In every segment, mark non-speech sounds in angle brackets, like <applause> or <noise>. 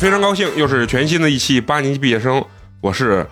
非常高兴，又是全新的一期八年级毕业生，我是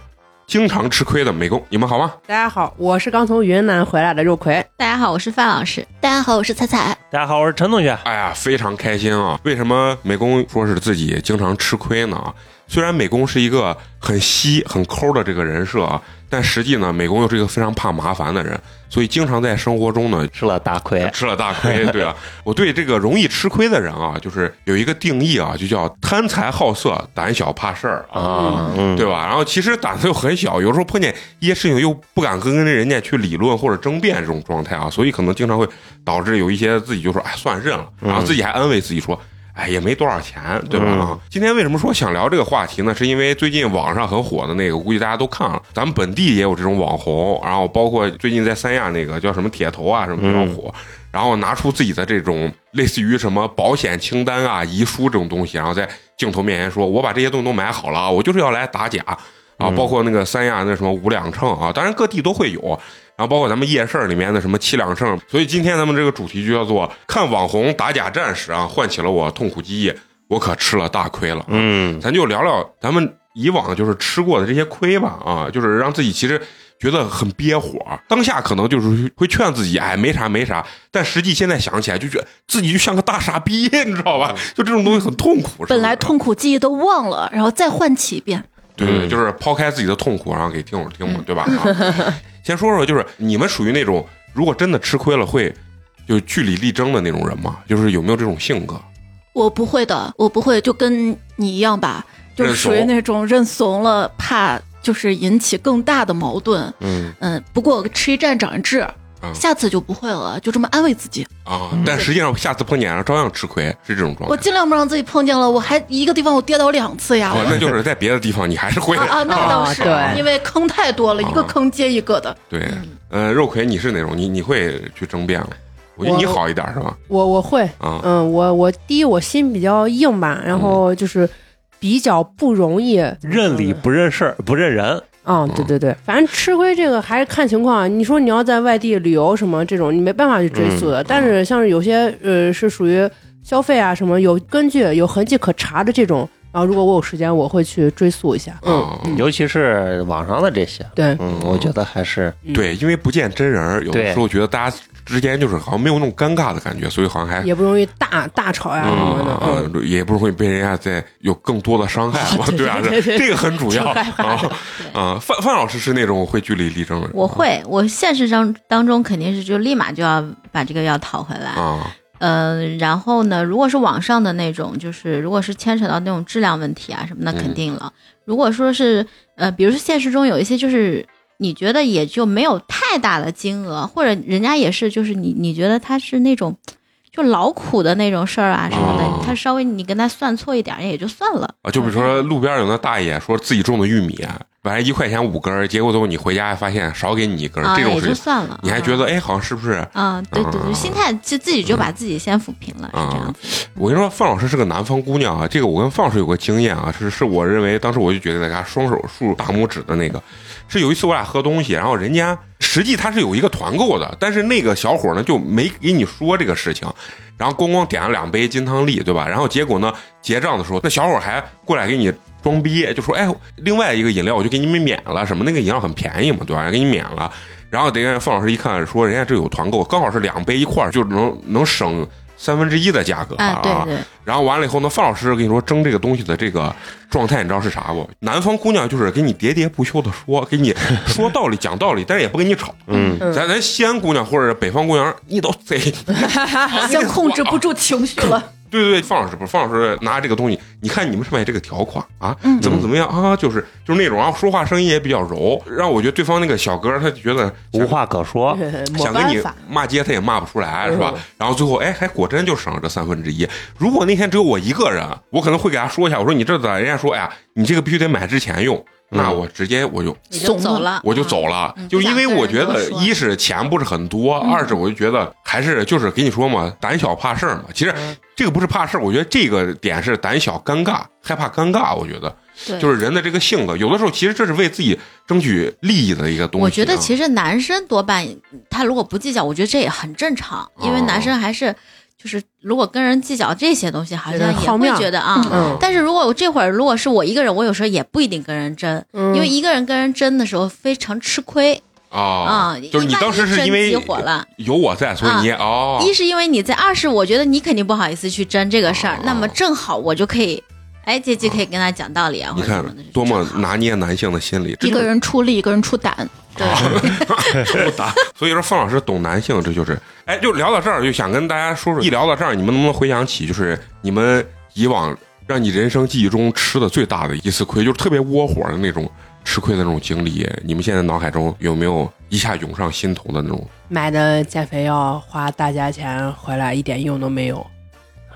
经常吃亏的美工，你们好吗？大家好，我是刚从云南回来的肉葵。大家好，我是范老师。大家好，我是彩彩。大家好，我是陈同学。哎呀，非常开心啊！为什么美工说是自己经常吃亏呢？虽然美工是一个很稀、很抠的这个人设啊，但实际呢，美工又是一个非常怕麻烦的人，所以经常在生活中呢吃了大亏。吃了大亏。对啊，我对这个容易吃亏的人啊，就是有一个定义啊，就叫贪财好色、胆小怕事儿啊，嗯对吧？然后其实胆子又很小，有时候碰见一些事情又不敢跟人家去理论或者争辩这种状态啊，所以可能经常会导致有一些自己就说哎算认了，然后自己还安慰自己说。哎，也没多少钱，对吧？今天为什么说想聊这个话题呢？是因为最近网上很火的那个，估计大家都看了，咱们本地也有这种网红，然后包括最近在三亚那个叫什么铁头啊，什么比较火，然后拿出自己的这种类似于什么保险清单啊、遗书这种东西，然后在镜头面前说：“我把这些东西都买好了啊，我就是要来打假。”啊，包括那个三亚那什么五两秤啊，当然各地都会有，然后包括咱们夜市里面的什么七两秤，所以今天咱们这个主题就叫做“看网红打假战士啊，唤起了我痛苦记忆，我可吃了大亏了。”嗯，咱就聊聊咱们以往就是吃过的这些亏吧，啊，就是让自己其实觉得很憋火，当下可能就是会劝自己，哎，没啥没啥，但实际现在想起来就觉得自己就像个大傻逼，你知道吧？就这种东西很痛苦。是是本来痛苦记忆都忘了，然后再唤起一遍。对对，嗯就是抛开自己的痛苦，然后给听友听嘛，对吧？啊，先说说，就是你们属于那种如果真的吃亏了会就据理力争的那种人吗？就是有没有这种性格？我不会的，我不会，就跟你一样吧，就是属于那种认怂了，怕就是引起更大的矛盾。嗯，嗯，不过吃一堑长一智，嗯下次就不会了，就这么安慰自己。啊，但实际上下次碰见了照样吃亏，是这种状态。我尽量不让自己碰见了，我还一个地方我跌倒两次呀。哦，那就是在别的地方你还是会的。啊啊，那倒是，啊对因为坑太多了，啊一个坑接一个的。对，呃，肉葵，你是哪种？你你会去争辩吗？我觉得你好一点是吧？我我会，啊，嗯，我我第一我心比较硬吧，然后就是比较不容易，认理不认事儿，不认人。啊、对对对，反正吃亏这个还是看情况。你说你要在外地旅游什么这种，你没办法去追溯的。嗯但是像是有些呃是属于消费啊什么有根据有痕迹可查的这种，然后如果我有时间，我会去追溯一下。嗯，啊，尤其是网上的这些，对，嗯，我觉得还是对，因为不见真人，有的时候觉得大家之间就是好像没有那种尴尬的感觉，所以好像还也不容易大大吵呀什么的。嗯，嗯，也不容易被人家再有更多的伤害嘛，<laughs> 对对啊，这这个很主要。啊。范范老师是那种会据理力争的人，我会，我现实当当中肯定是就立马就要把这个要讨回来。啊，呃，然后呢，如果是网上的那种，就是如果是牵扯到那种质量问题啊什么，那肯定了。如果说是呃，比如说现实中有一些就是你觉得也就没有太大的金额，或者人家也是就是你你觉得他是那种就劳苦的那种事儿啊什么的，哦他稍微你跟他算错一点儿也就算了。啊，就比如说路边有那大爷说自己种的玉米，本来一块钱五根儿，结果最后你回家发现少给你一根这种也就事算了。你还觉得哎，好像是不是？啊，对对嗯对，心态就自己就把自己先抚平了，是这样。我跟你说，范老师是个南方姑娘啊，这个我跟范老师有个经验啊，是是我认为当时我就觉得大家双手竖大拇指的那个，是有一次我俩喝东西，然后人家实际他是有一个团购的，但是那个小伙呢就没给你说这个事情，然后咣咣点了两杯金汤力，对吧？然后结果呢结账的时候，那小伙还过来给你装逼，就说哎，另外一个饮料我就给你们免了，什么那个饮料很便宜嘛，对吧？给你免了。然后等人家范老师一看，说人家这有团购，刚好是两杯一块儿，就能能省三分之一的价格啊，对对，然后完了以后呢，范老师跟你说蒸这个东西的这个状态，你知道是啥不？南方姑娘就是给你喋喋不休的说，给你说道理讲道理，但是也不跟你吵。嗯，嗯咱咱西安姑娘或者北方姑娘，你都贼。已经控制不住情绪了。对对对，方老师不是方老师拿这个东西，你看你们上面这个条款啊，嗯怎么怎么样啊，就是就是那种，然后说话声音也比较柔，让我觉得对方那个小哥他就觉得无话可说。<laughs> 想跟你。骂街，他也骂不出来，是吧嗯？然后最后，哎，还果真就省了这三分之一。如果那天只有我一个人，我可能会给他说一下，我说你这咋？人家说，哎呀，你这个必须得买之前用，那我直接我就走了，我就走了，嗯就因为我觉得一是钱不是很多，嗯二是我就觉得还是就是给你说嘛，胆小怕事儿嘛。其实嗯这个不是怕事儿，我觉得这个点是胆小尴尬，害怕尴尬。我觉得对就是人的这个性格，有的时候其实这是为自己争取利益的一个东西啊。我觉得其实男生多半他如果不计较，我觉得这也很正常，因为男生还是就是如果跟人计较这些东西，好像也会觉得啊。嗯但是如果我这会儿如果是我一个人，我有时候也不一定跟人争，嗯因为一个人跟人争的时候非常吃亏啊就是你当时是因为急火了，有我在，所以你也哦，一是因为你在，二是我觉得你肯定不好意思去争这个事儿，哦那么正好我就可以，哎，姐姐可以跟他讲道理啊，你看多么拿捏男性的心理，一个人出力，一个人出胆。对。<laughs> 不打。所以说，凤老师懂男性，这就是哎，就聊到这儿，就想跟大家说说，一聊到这儿，你们能不能回想起，就是你们以往让你人生记忆中吃的最大的一次亏，就是特别窝火的那种吃亏的那种经历，你们现在脑海中有没有一下涌上心头的那种买的减肥药花大价钱回来一点用都没有，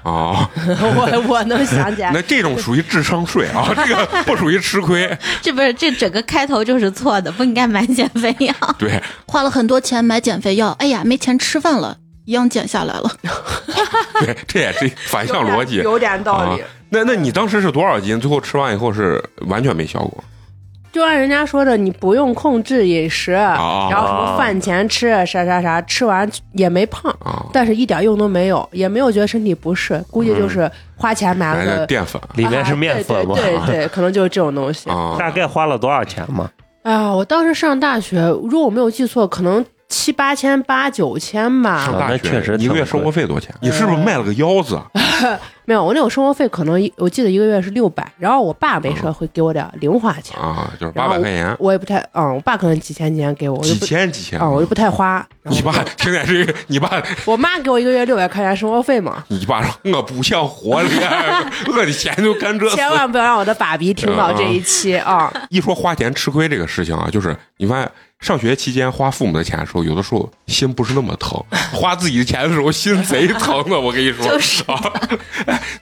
啊？<laughs> 我我能想起来。<laughs> 那这种属于智商税啊，这个 <laughs> 不属于吃亏。这不是这整个开头就是错的，不应该买减肥药。对，花了很多钱买减肥药，哎呀，没钱吃饭了，一样减下来了。对，这也是反向逻辑。有点道理啊。那那你当时是多少斤？最后吃完以后是完全没效果就按人家说的，你不用控制饮食，啊然后什么饭前吃啥啥啥，吃完也没胖，啊？但是一点用都没有，也没有觉得身体不适，估计就是花钱买买了个。的淀粉里面是面粉对对对对，<laughs> 可能就是这种东西。啊大概花了多少钱吗？哎呀，我当时上大学，如果我没有记错，可能七八千、八九千吧上。大那学确实一个月生活费多少钱？你是不是卖了个腰子？<laughs> 没有，我那种生活费可能我记得一个月是六百，然后我爸没事会给我点零花钱，啊，就是八百块钱，我也不太，嗯，我爸可能几千几千给我，几，千几千啊，我就不太花。<laughs> 你爸听见这个，你爸我妈给我一个月六百块钱生活费嘛，你爸说我不想活了，我的钱就干这。千万不要让我的爸比听到这一期啊！一说花钱吃亏这个事情啊，就是你发现上学期间花父母的钱的时候，有的时候心不是那么疼；<laughs> 花自己的钱的时候，心贼疼的。我跟你说，就是。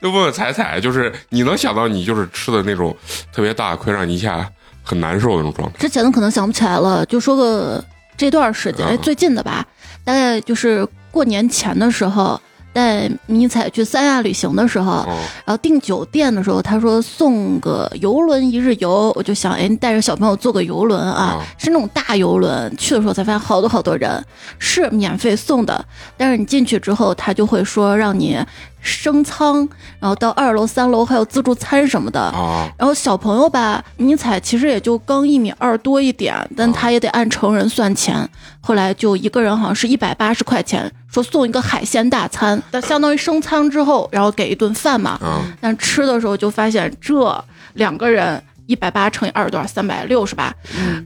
那问问彩彩，就是你能想到你就是吃的那种特别大亏，让你一下很难受的那种状态？之前的可能想不起来了，就说个这段时间，嗯哎，最近的吧，大概就是过年前的时候，带迷彩去三亚旅行的时候，哦然后订酒店的时候，他说送个游轮一日游，我就想，哎，你带着小朋友坐个游轮啊，啊是那种大游轮。去的时候才发现好多好多人，是免费送的，但是你进去之后，他就会说让你升舱，然后到二楼、三楼还有自助餐什么的。啊然后小朋友吧，迷彩其实也就刚一米二多一点，但他也得按成人算钱。后来就一个人好像是一百八十块钱，说送一个海鲜大餐，但相当于升舱之后，然后给一顿饭嘛。嗯但吃的时候就发现这两个人。一百八乘以二多少？三百六是吧？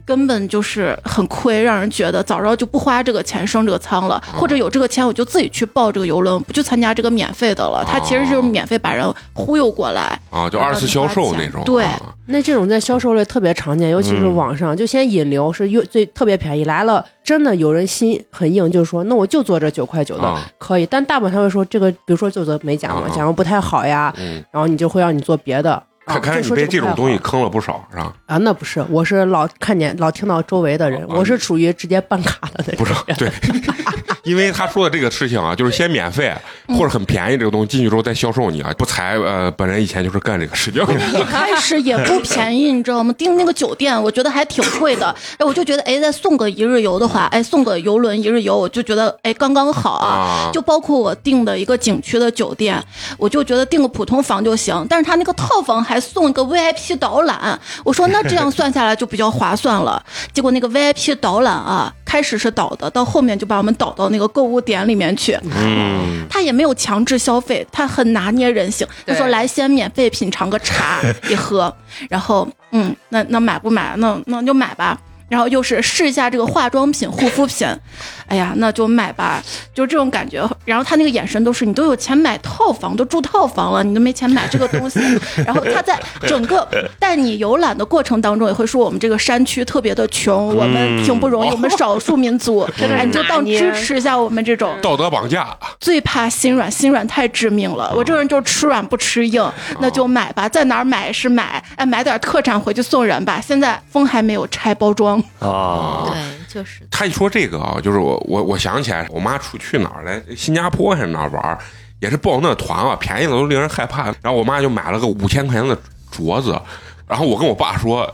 根本就是很亏，让人觉得早知道就不花这个钱升这个舱了，或者有这个钱我就自己去报这个游轮，不去参加这个免费的了。他其实就是免费把人忽悠过来。啊，就二次销售那种。对啊那这种在销售类特别常见，尤其是网上，就先引流是又最特别便宜，来了真的有人心很硬，就是说那我就做这九块九的、啊可以，但大部分他会说这个，比如说就做美甲嘛，假如不太好呀，嗯，然后你就会让你做别的。啊看看来你被这种东西坑了不少，是吧？啊，那不是，我是老看见老听到周围的人，啊我是属于直接办卡的那不种是，对，<laughs> 因为他说的这个事情啊，就是先免费或者很便宜这个东西进去之后再销售你啊。不才呃，本人以前就是干这个事情。<laughs> 一开始也不便宜，你知道吗？订那个酒店，我觉得还挺贵的。哎，我就觉得，哎，再送个一日游的话，哎，送个游轮一日游，我就觉得，哎，刚刚好啊。啊就包括我订的一个景区的酒店，我就觉得订个普通房就行，但是他那个套房还送一个 VIP 导览，我说那这样算下来就比较划算了。<laughs> 结果那个 VIP 导览啊，开始是导的，到后面就把我们导到那个购物点里面去。嗯，他也没有强制消费，他很拿捏人性。他说来先免费品尝个茶 <laughs> 一喝，然后嗯，那那买不买？那那就买吧。然后又是试一下这个化妆品、护肤品，<laughs> 哎呀，那就买吧，就这种感觉。然后他那个眼神都是你都有钱买套房，都住套房了，你都没钱买这个东西。<laughs> 然后他在整个带你游览的过程当中，也会说我们这个山区特别的穷，我们挺不容易，我们少数民族，<laughs> 哎，你就当支持一下我们这种。道德绑架，最怕心软，心软太致命了。我这个人就是吃软不吃硬，那就买吧，在哪儿买是买，哎，买点特产回去送人吧。现在风还没有拆包装，啊，对，就是他一说这个啊，就是我我我想起来，我妈出去哪儿来，新加坡还是哪儿玩儿，也是报那团啊，便宜的都令人害怕。然后我妈就买了个五千块钱的镯子，然后我跟我爸说，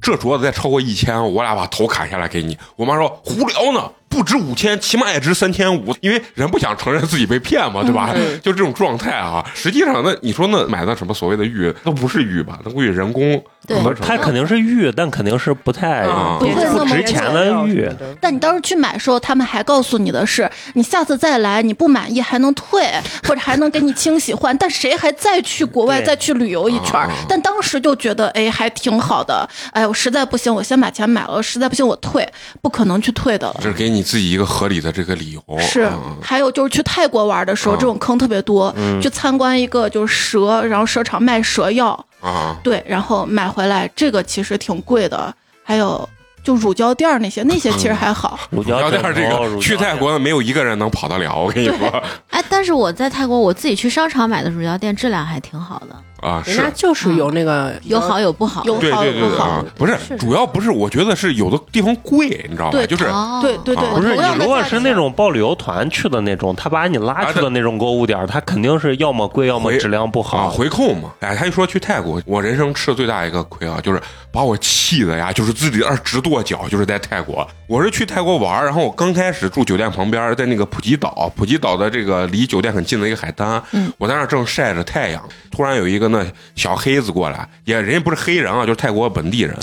这镯子再超过一千，我俩把头砍下来给你。我妈说胡聊呢，不值五千，起码也值三千五，因为人不想承认自己被骗嘛，对吧？嗯就这种状态啊。实际上，那你说那买的什么所谓的玉，那不是玉吧？那估计人工对合。它肯定是玉，但肯定是不太啊不会那么值钱的玉。但你当时去买的时候，他们还告诉你的是，你下次再来，你不满意还能退，或者还能给你清洗换。但谁还再去国外再去旅游一圈？但当时就觉得，哎，还挺好的。哎，我实在不行，我先把钱买了，实在不行我退，不可能去退的了。这是给你自己一个合理的这个理由。是嗯，还有就是去泰国玩的时候，啊这种坑特别多。去参观一个就是蛇，然后蛇场卖蛇药，啊，对，然后买回来，这个其实挺贵的。还有就乳胶垫儿那些，那些其实还好。<laughs> 乳胶聊点这个，去泰国的没有一个人能跑得了。我跟你说哎，但是我在泰国我自己去商场买的乳胶垫质量还挺好的，啊，是人家就是有那个有好有不好。有对对对对好有不好啊，不是是，主要不是，我觉得是有的地方贵，你知道吧？对就是哦，对对对，啊不是你同样的如果价是那种报旅游团去的那种，他把你拉去的那种购物点儿，他肯定是要么贵，要么回质量不啊，好。回扣嘛。哎，他一说去泰国，我人生吃的最大一个亏啊，就是把我气的呀，就是自己在那儿直跺脚，就是在泰国。我是去泰国玩儿，然后我刚开始住酒店旁边，在那个普吉岛，普吉岛的这个离酒店很近的一个海滩，嗯我在那儿正晒着太阳，突然有一个那小黑子过来，也人家不是黑人啊，就是泰国本地人。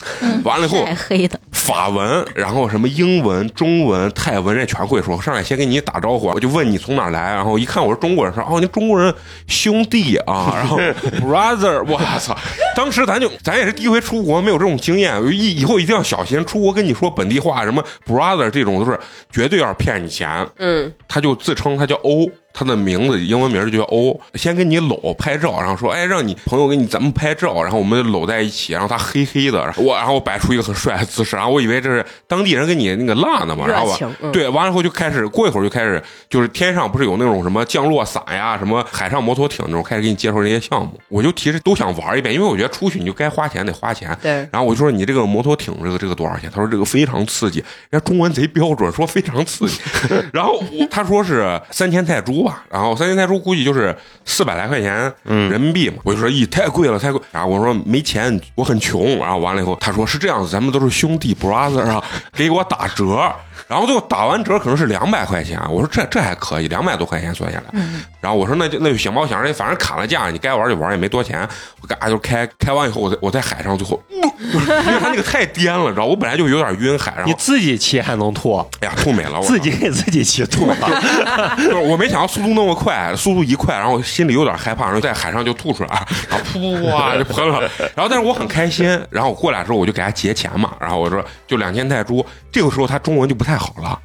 完了以后晒，黑的，法文，然后什么英文、中文、泰文，人家全会说。上来先跟你打招呼，我就问你从哪来，然后一看我是中国人，说哦，你中国人兄弟啊，然后 <laughs> brother，我操！当时咱就咱也是第一回出国，没有这种经验，以以后一定要小心。出国跟你说本地话，什么 brother 这种都是绝对要是骗你钱。嗯，他就自称他叫欧，他的名字英文名就叫欧，先跟你搂拍照，然后说，哎，让你朋友给你咱们拍照，然后我们搂在一起，然后他黑黑的，然后我然后我摆出一个很帅的姿势，然后我以为这是当地人给你那个辣的嘛，然后我热情嗯对，完了以后就开始过一会儿就开始就是天上不是有那种什么降落伞呀，什么海上摩托艇那种，开始给你介绍这些项目，我就其实都想玩一遍，因为我觉得出去你就该花钱得花钱，对，然后我就说你这个摩托艇这个这个多少钱？他说这个非常刺激，人家中文贼标准，说非常刺激。<laughs> 然后我他说是三千泰铢吧，然后三星泰铢估计就是四百来块钱人民币嘛。我就说咦太贵了太贵，然后我说没钱，我很穷。然后完了以后他说是这样子，咱们都是兄弟 brother 啊，给我打折。然后最后打完折可能是两百块钱，我说这这还可以，两百多块钱算下来。然后我说那就那就行吧，我想着反正砍了价，你该玩就玩，也没多钱。我嘎就开开完以后，我在我在海上最后，因为他那个太颠了，你知道，我本来就有点晕海，然你自己骑还能吐，哎呀吐没了，我自己给自己骑吐了。<laughs> 就是我没想到速度那么快，速度一快，然后我心里有点害怕，然后在海上就吐出来，然后噗噗噗啊就喷了。然后但是我很开心，然后我过来的时候我就给他结钱嘛，然后我说就两千泰铢。这个时候他中文就不太好了，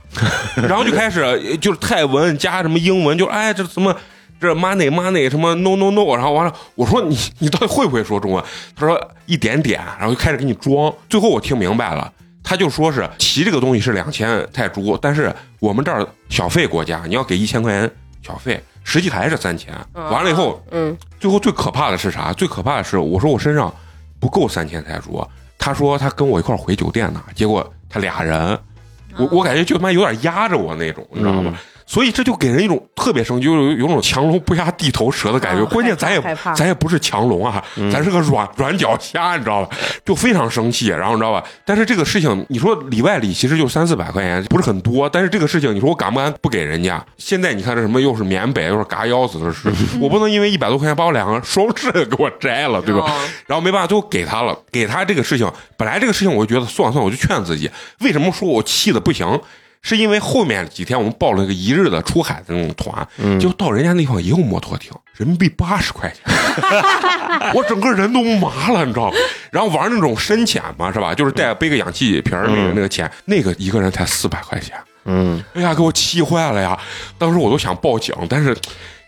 然后就开始呃就是泰文加什么英文，就哎这什么。这 money money 什么 no no no，然后完了，我说你你到底会不会说中文？他说一点点，然后就开始给你装。最后我听明白了，他就说是骑这个东西是两千泰铢，但是我们这儿小费国家，你要给一千块钱小费，实际还是三千。完了以后，嗯，最后最可怕的是啥？最可怕的是，我说我身上不够三千泰铢，他说他跟我一块回酒店呢，结果他俩人，我我感觉就他妈有点压着我那种，你知道吗？嗯所以这就给人一种特别生气，就有有种强龙不压地头蛇的感觉。啊关键咱也咱也不是强龙啊，咱是个软软脚虾，你知道吧？就非常生气，然后你知道吧？但是这个事情，你说里外里其实就三四百块钱，不是很多。但是这个事情，你说我敢不敢不给人家？现在你看这什么又是缅北又是嘎腰子的事，我不能因为一百多块钱把我两个双翅给我摘了，对吧？哦然后没办法，最后给他了。给他这个事情，本来这个事情我就觉得算了算了，我就劝自己，为什么说我气的不行？是因为后面几天我们报了一个一日的出海的那种团，结果到人家那地方也有摩托艇，人民币八十块钱，<laughs> 我整个人都麻了，你知道吗？然后玩那种深潜嘛，是吧？就是带背个氧气瓶那个、那个潜，那个一个人才四百块钱，嗯，哎呀，给我气坏了呀！当时我都想报警，但是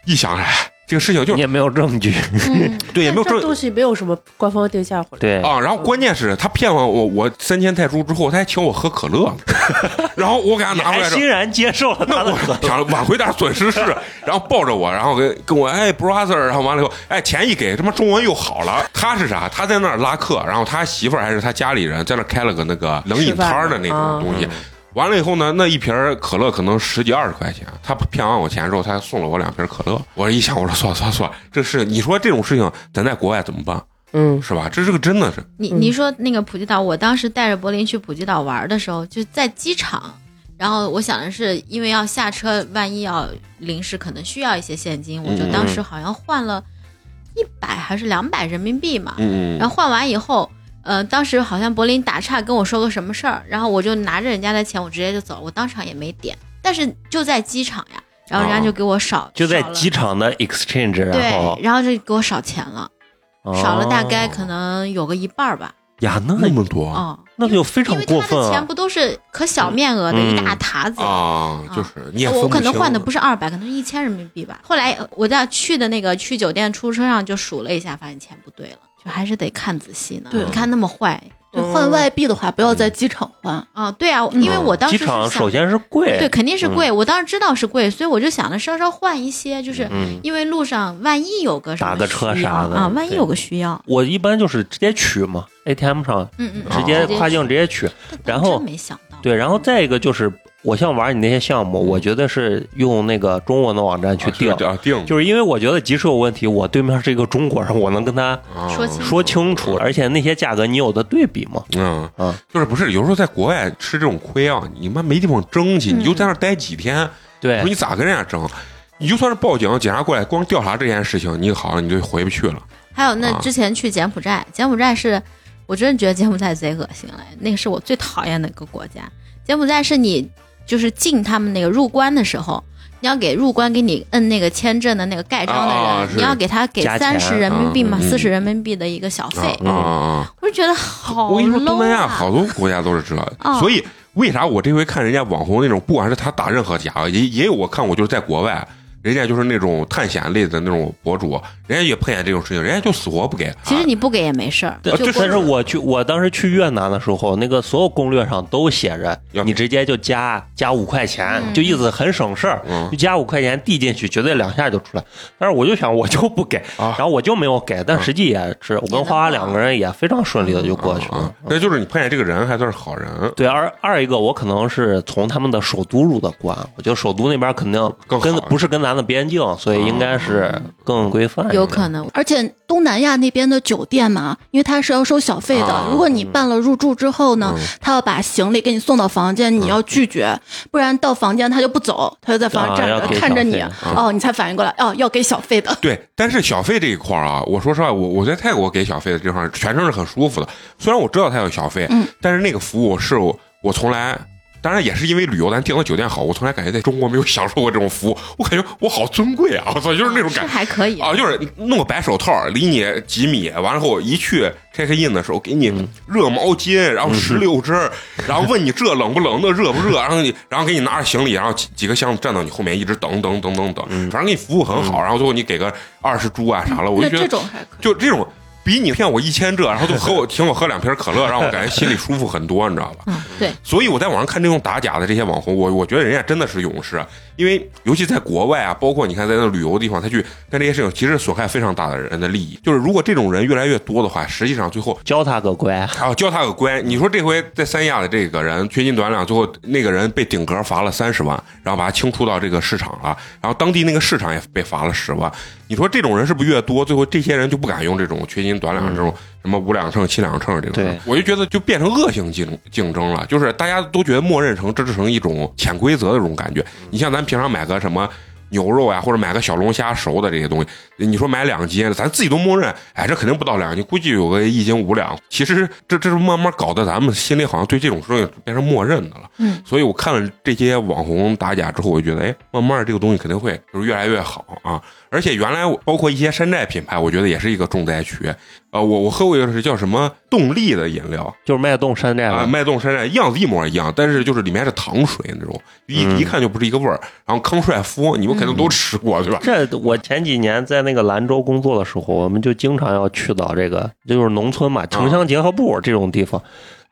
一想，哎，这个事情就你也没有证据。嗯，<laughs> 对也没有证这东西没有什么官方定价或者对，啊，然后关键是他骗完我我三千泰铢之后，他还请我喝可乐呢，<laughs> 然后我给他拿回来之后还欣然接受了他的可我想挽回点损失是，<laughs> 然后抱着我，然后跟跟我哎 brother，然后完了以后，哎钱一给，他妈中文又好了。他是啥？他在那儿拉客，然后他媳妇儿还是他家里人在那儿开了个那个冷饮摊的那种东西。完了以后呢，那一瓶可乐可能十几二十块钱，他骗完我钱之后，他还送了我两瓶可乐。我一想，我说算了算了算了，这是你说这种事情咱在国外怎么办？嗯。是吧？这是个真的是。你你说那个普吉岛，我当时带着柏林去普吉岛玩的时候，就在机场然后我想的是，因为要下车，万一要临时可能需要一些现金，我就嗯当时好像换了一百还是两百人民币嘛。嗯嗯然后换完以后，呃，当时好像柏林打岔跟我说个什么事儿，然后我就拿着人家的钱，我直接就走了，我当场也没点，但是就在机场呀，然后人家就给我少，就在机场的 exchange，然后对，然后就给我少钱了，少了大概可哦能有个一半儿吧，呀，那那么多哦，那就非常因为他的钱啊！不都是可小面额的嗯一大沓子。啊，就是你也我可能换的不是二百，可能是一千人民币吧。后来呃我在去的那个去酒店出租车上就数了一下，发现钱不对了，就还是得看仔细呢。对你看那么坏对，换外币的话，不要在机场换。啊？对啊，因为我当时机场首先是贵，对，肯定是贵。我当时知道是贵，所以我就想着稍稍换一些，就是嗯，因为路上万一有个什么打个车需要啥的啊，万一有个需要，我一般就是直接取嘛，ATM 上嗯嗯，直接跨境直接取。然后真没想到，对，然后再一个就是，我像玩你那些项目，我觉得是用那个中文的网站去定，啊定。就是因为我觉得即使有问题，我对面是一个中国人，我能跟他啊。说清说清楚，而且那些价格你有的对比嘛。嗯。嗯，就是不是有时候在国外吃这种亏啊，你妈没地方争去，你就在那待几天，对。说，你咋跟人家争？你就算是报警，警察过来光调查这件事情，你好像你就回不去了。还有那啊。之前去柬埔寨，柬埔寨是我真的觉得柬埔寨贼恶心了，那个是我最讨厌的一个国家。柬埔寨是你就是进他们那个入关的时候，你要给入关给你摁那个签证的那个盖章的人，啊你要给他给三十人民币嘛，四十、人民币的一个小费，啊啊啊！我就觉得好 low 啊。我跟你说，东南亚好多国家都是这，哦所以为啥我这回看人家网红那种，不管是他打任何假，也也有我看我，就是在国外。人家就是那种探险类的那种博主，人家也碰见这种事情，人家就死活不给。其实你不给也没事儿，对就但是我去，我当时去越南的时候，那个所有攻略上都写着，你直接就加加五块钱，嗯就意思很省事儿，嗯就加五块钱递进去，绝对两下就出来。但是我就想，我就不给，啊然后我就没有给，但实际也是，我跟花花两个人也非常顺利的就过去啊了。那就是你碰见这个人还算是好人，对，二二一个我可能是从他们的首都入的关，我觉得首都那边肯定更跟不是跟咱的边境，所以应该是更规范。有可能。而且东南亚那边的酒店嘛，因为它是要收小费的。啊如果你办了入住之后呢，嗯他要把行李给你送到房间，你要拒绝，不然到房间他就不走，他就在房间站着、啊看着你哦，你才反应过来，哦，要给小费的。对，但是小费这一块儿啊，我说实话，我我在泰国给小费的地方，全程是很舒服的。虽然我知道他有小费，嗯但是那个服务是我我从来。当然也是因为旅游，咱订的酒店好，我从来感觉在中国没有享受过这种服务，我感觉我好尊贵啊！我操，就是那种感觉还可以啊，就是弄个白手套，离你几米，完了后一去 check in 的时候，给你热毛巾，然后石榴汁儿，然后问你这冷不冷，那热不热，然后你然后给你拿着行李，然后几几个箱子站到你后面，一直等等等等等，反正给你服务很好，然后最后你给个二十铢啊啥了，我就觉得种还可以。就这种。比你骗我一千这，然后就和我请我喝两瓶可乐，让我感觉心里舒服很多，你知道吧？嗯，对，所以我在网上看这种打假的这些网红，我我觉得人家真的是勇士，因为尤其在国外啊，包括你看在那旅游的地方，他去干这些事情，其实损害非常大的人的利益。就是如果这种人越来越多的话，实际上最后教他个乖，啊教他个乖。你说这回在三亚的这个人缺斤短两，最后那个人被顶格罚了三十万，然后把他清出到这个市场了，然后当地那个市场也被罚了十万。你说这种人是不是越多，最后这些人就不敢用这种缺斤短两这种什么五两秤、七两秤这种？对我就觉得就变成恶性竞竞争了，就是大家都觉得默认成这是成一种潜规则的这种感觉。你像咱平常买个什么。牛肉呀，或者买个小龙虾熟的这些东西，你说买两斤，咱自己都默认，哎，这肯定不到两斤，估计有个一斤五两。其实这这是慢慢搞得咱们心里好像对这种东西变成默认的了。嗯，所以我看了这些网红打假之后，我就觉得，哎，慢慢这个东西肯定会就是越来越好啊。而且原来我包括一些山寨品牌，我觉得也是一个重灾区。呃，我我喝过一个是叫什么动力的饮料就是脉动山寨啊，嘛。脉动山寨样子一模一样，但是就是里面是糖水那种，一、嗯一看就不是一个味儿。然后康帅夫，你们肯定都吃过、对吧？这我前几年在那个兰州工作的时候，我们就经常要去到这个就是农村嘛，城乡结合部这种地方。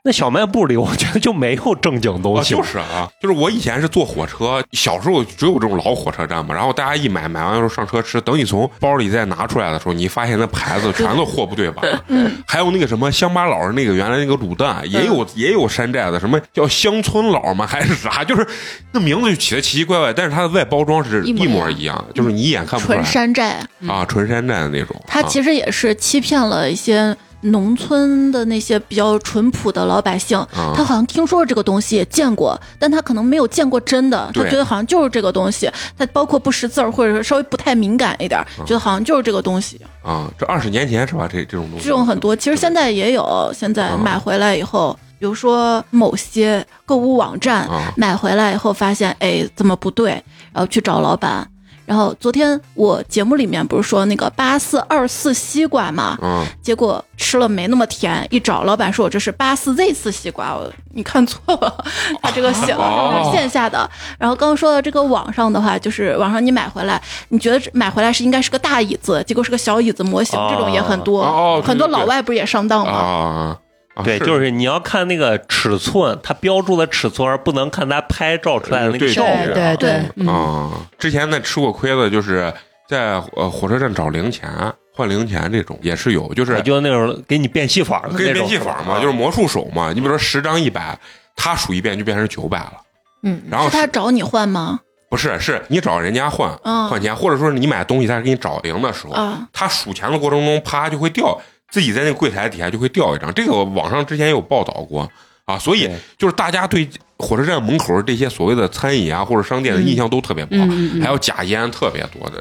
那小卖部里，我觉得就没有正经东啊，西。就是啊，就是我以前是坐火车，小时候只有这种老火车站嘛，然后大家一买，买完之后上车吃，等你从包里再拿出来的时候，你发现那牌子全都货不对版。嗯，还有那个什么乡巴佬那个原来那个卤蛋，也有也有山寨的，什么叫乡村佬吗？还是啥？就是那名字就起的奇奇怪怪，但是它的外包装是一模一样一样，就是你一眼看不出来纯山寨，啊，纯山寨的那种。它其实也是欺骗了一些农村的那些比较淳朴的老百姓，啊他好像听说了这个东西，也见过，但他可能没有见过真的，他觉得好像就是这个东西，他包括不识字儿或者是稍微不太敏感一点，觉得好像就是这个东西。啊，这二十年前是吧？这这种东西，这种很多，其实现在也有，现在啊买回来以后。比如说某些购物网站啊买回来以后发现，哎，怎么不对？然后去找老板。然后昨天我节目里面不是说那个八四二四西瓜嘛，嗯结果吃了没那么甜，一找老板说我这是八四 Z 四西瓜，我你看错了，他这个写了哦是线下的。然后刚刚说到这个网上的话，就是网上你买回来，你觉得买回来是应该是个大椅子，结果是个小椅子模型，哦这种也很多，哦很多老外不是也上当吗？啊啊，对，就是你要看那个尺寸，它标注的尺寸，而不能看它拍照出来的那个对效果。对对对嗯啊，之前呢吃过亏的，就是在呃火车站找零钱换零钱这种也是有，就是就那种给你变戏法的跟那种变戏法嘛，就是魔术手嘛。你比如说十张一百，他数一遍就变成九百了，嗯，然后他找你换吗？不是是你找人家换嗯换钱，或者说是你买东西他给你找零的时候，啊，他数钱的过程中啪就会掉，自己在那个柜台底下就会掉一张。这个网上之前也有报道过啊，所以就是大家对火车站门口这些所谓的餐饮啊或者商店的印象都特别不好，还有假烟特别多的。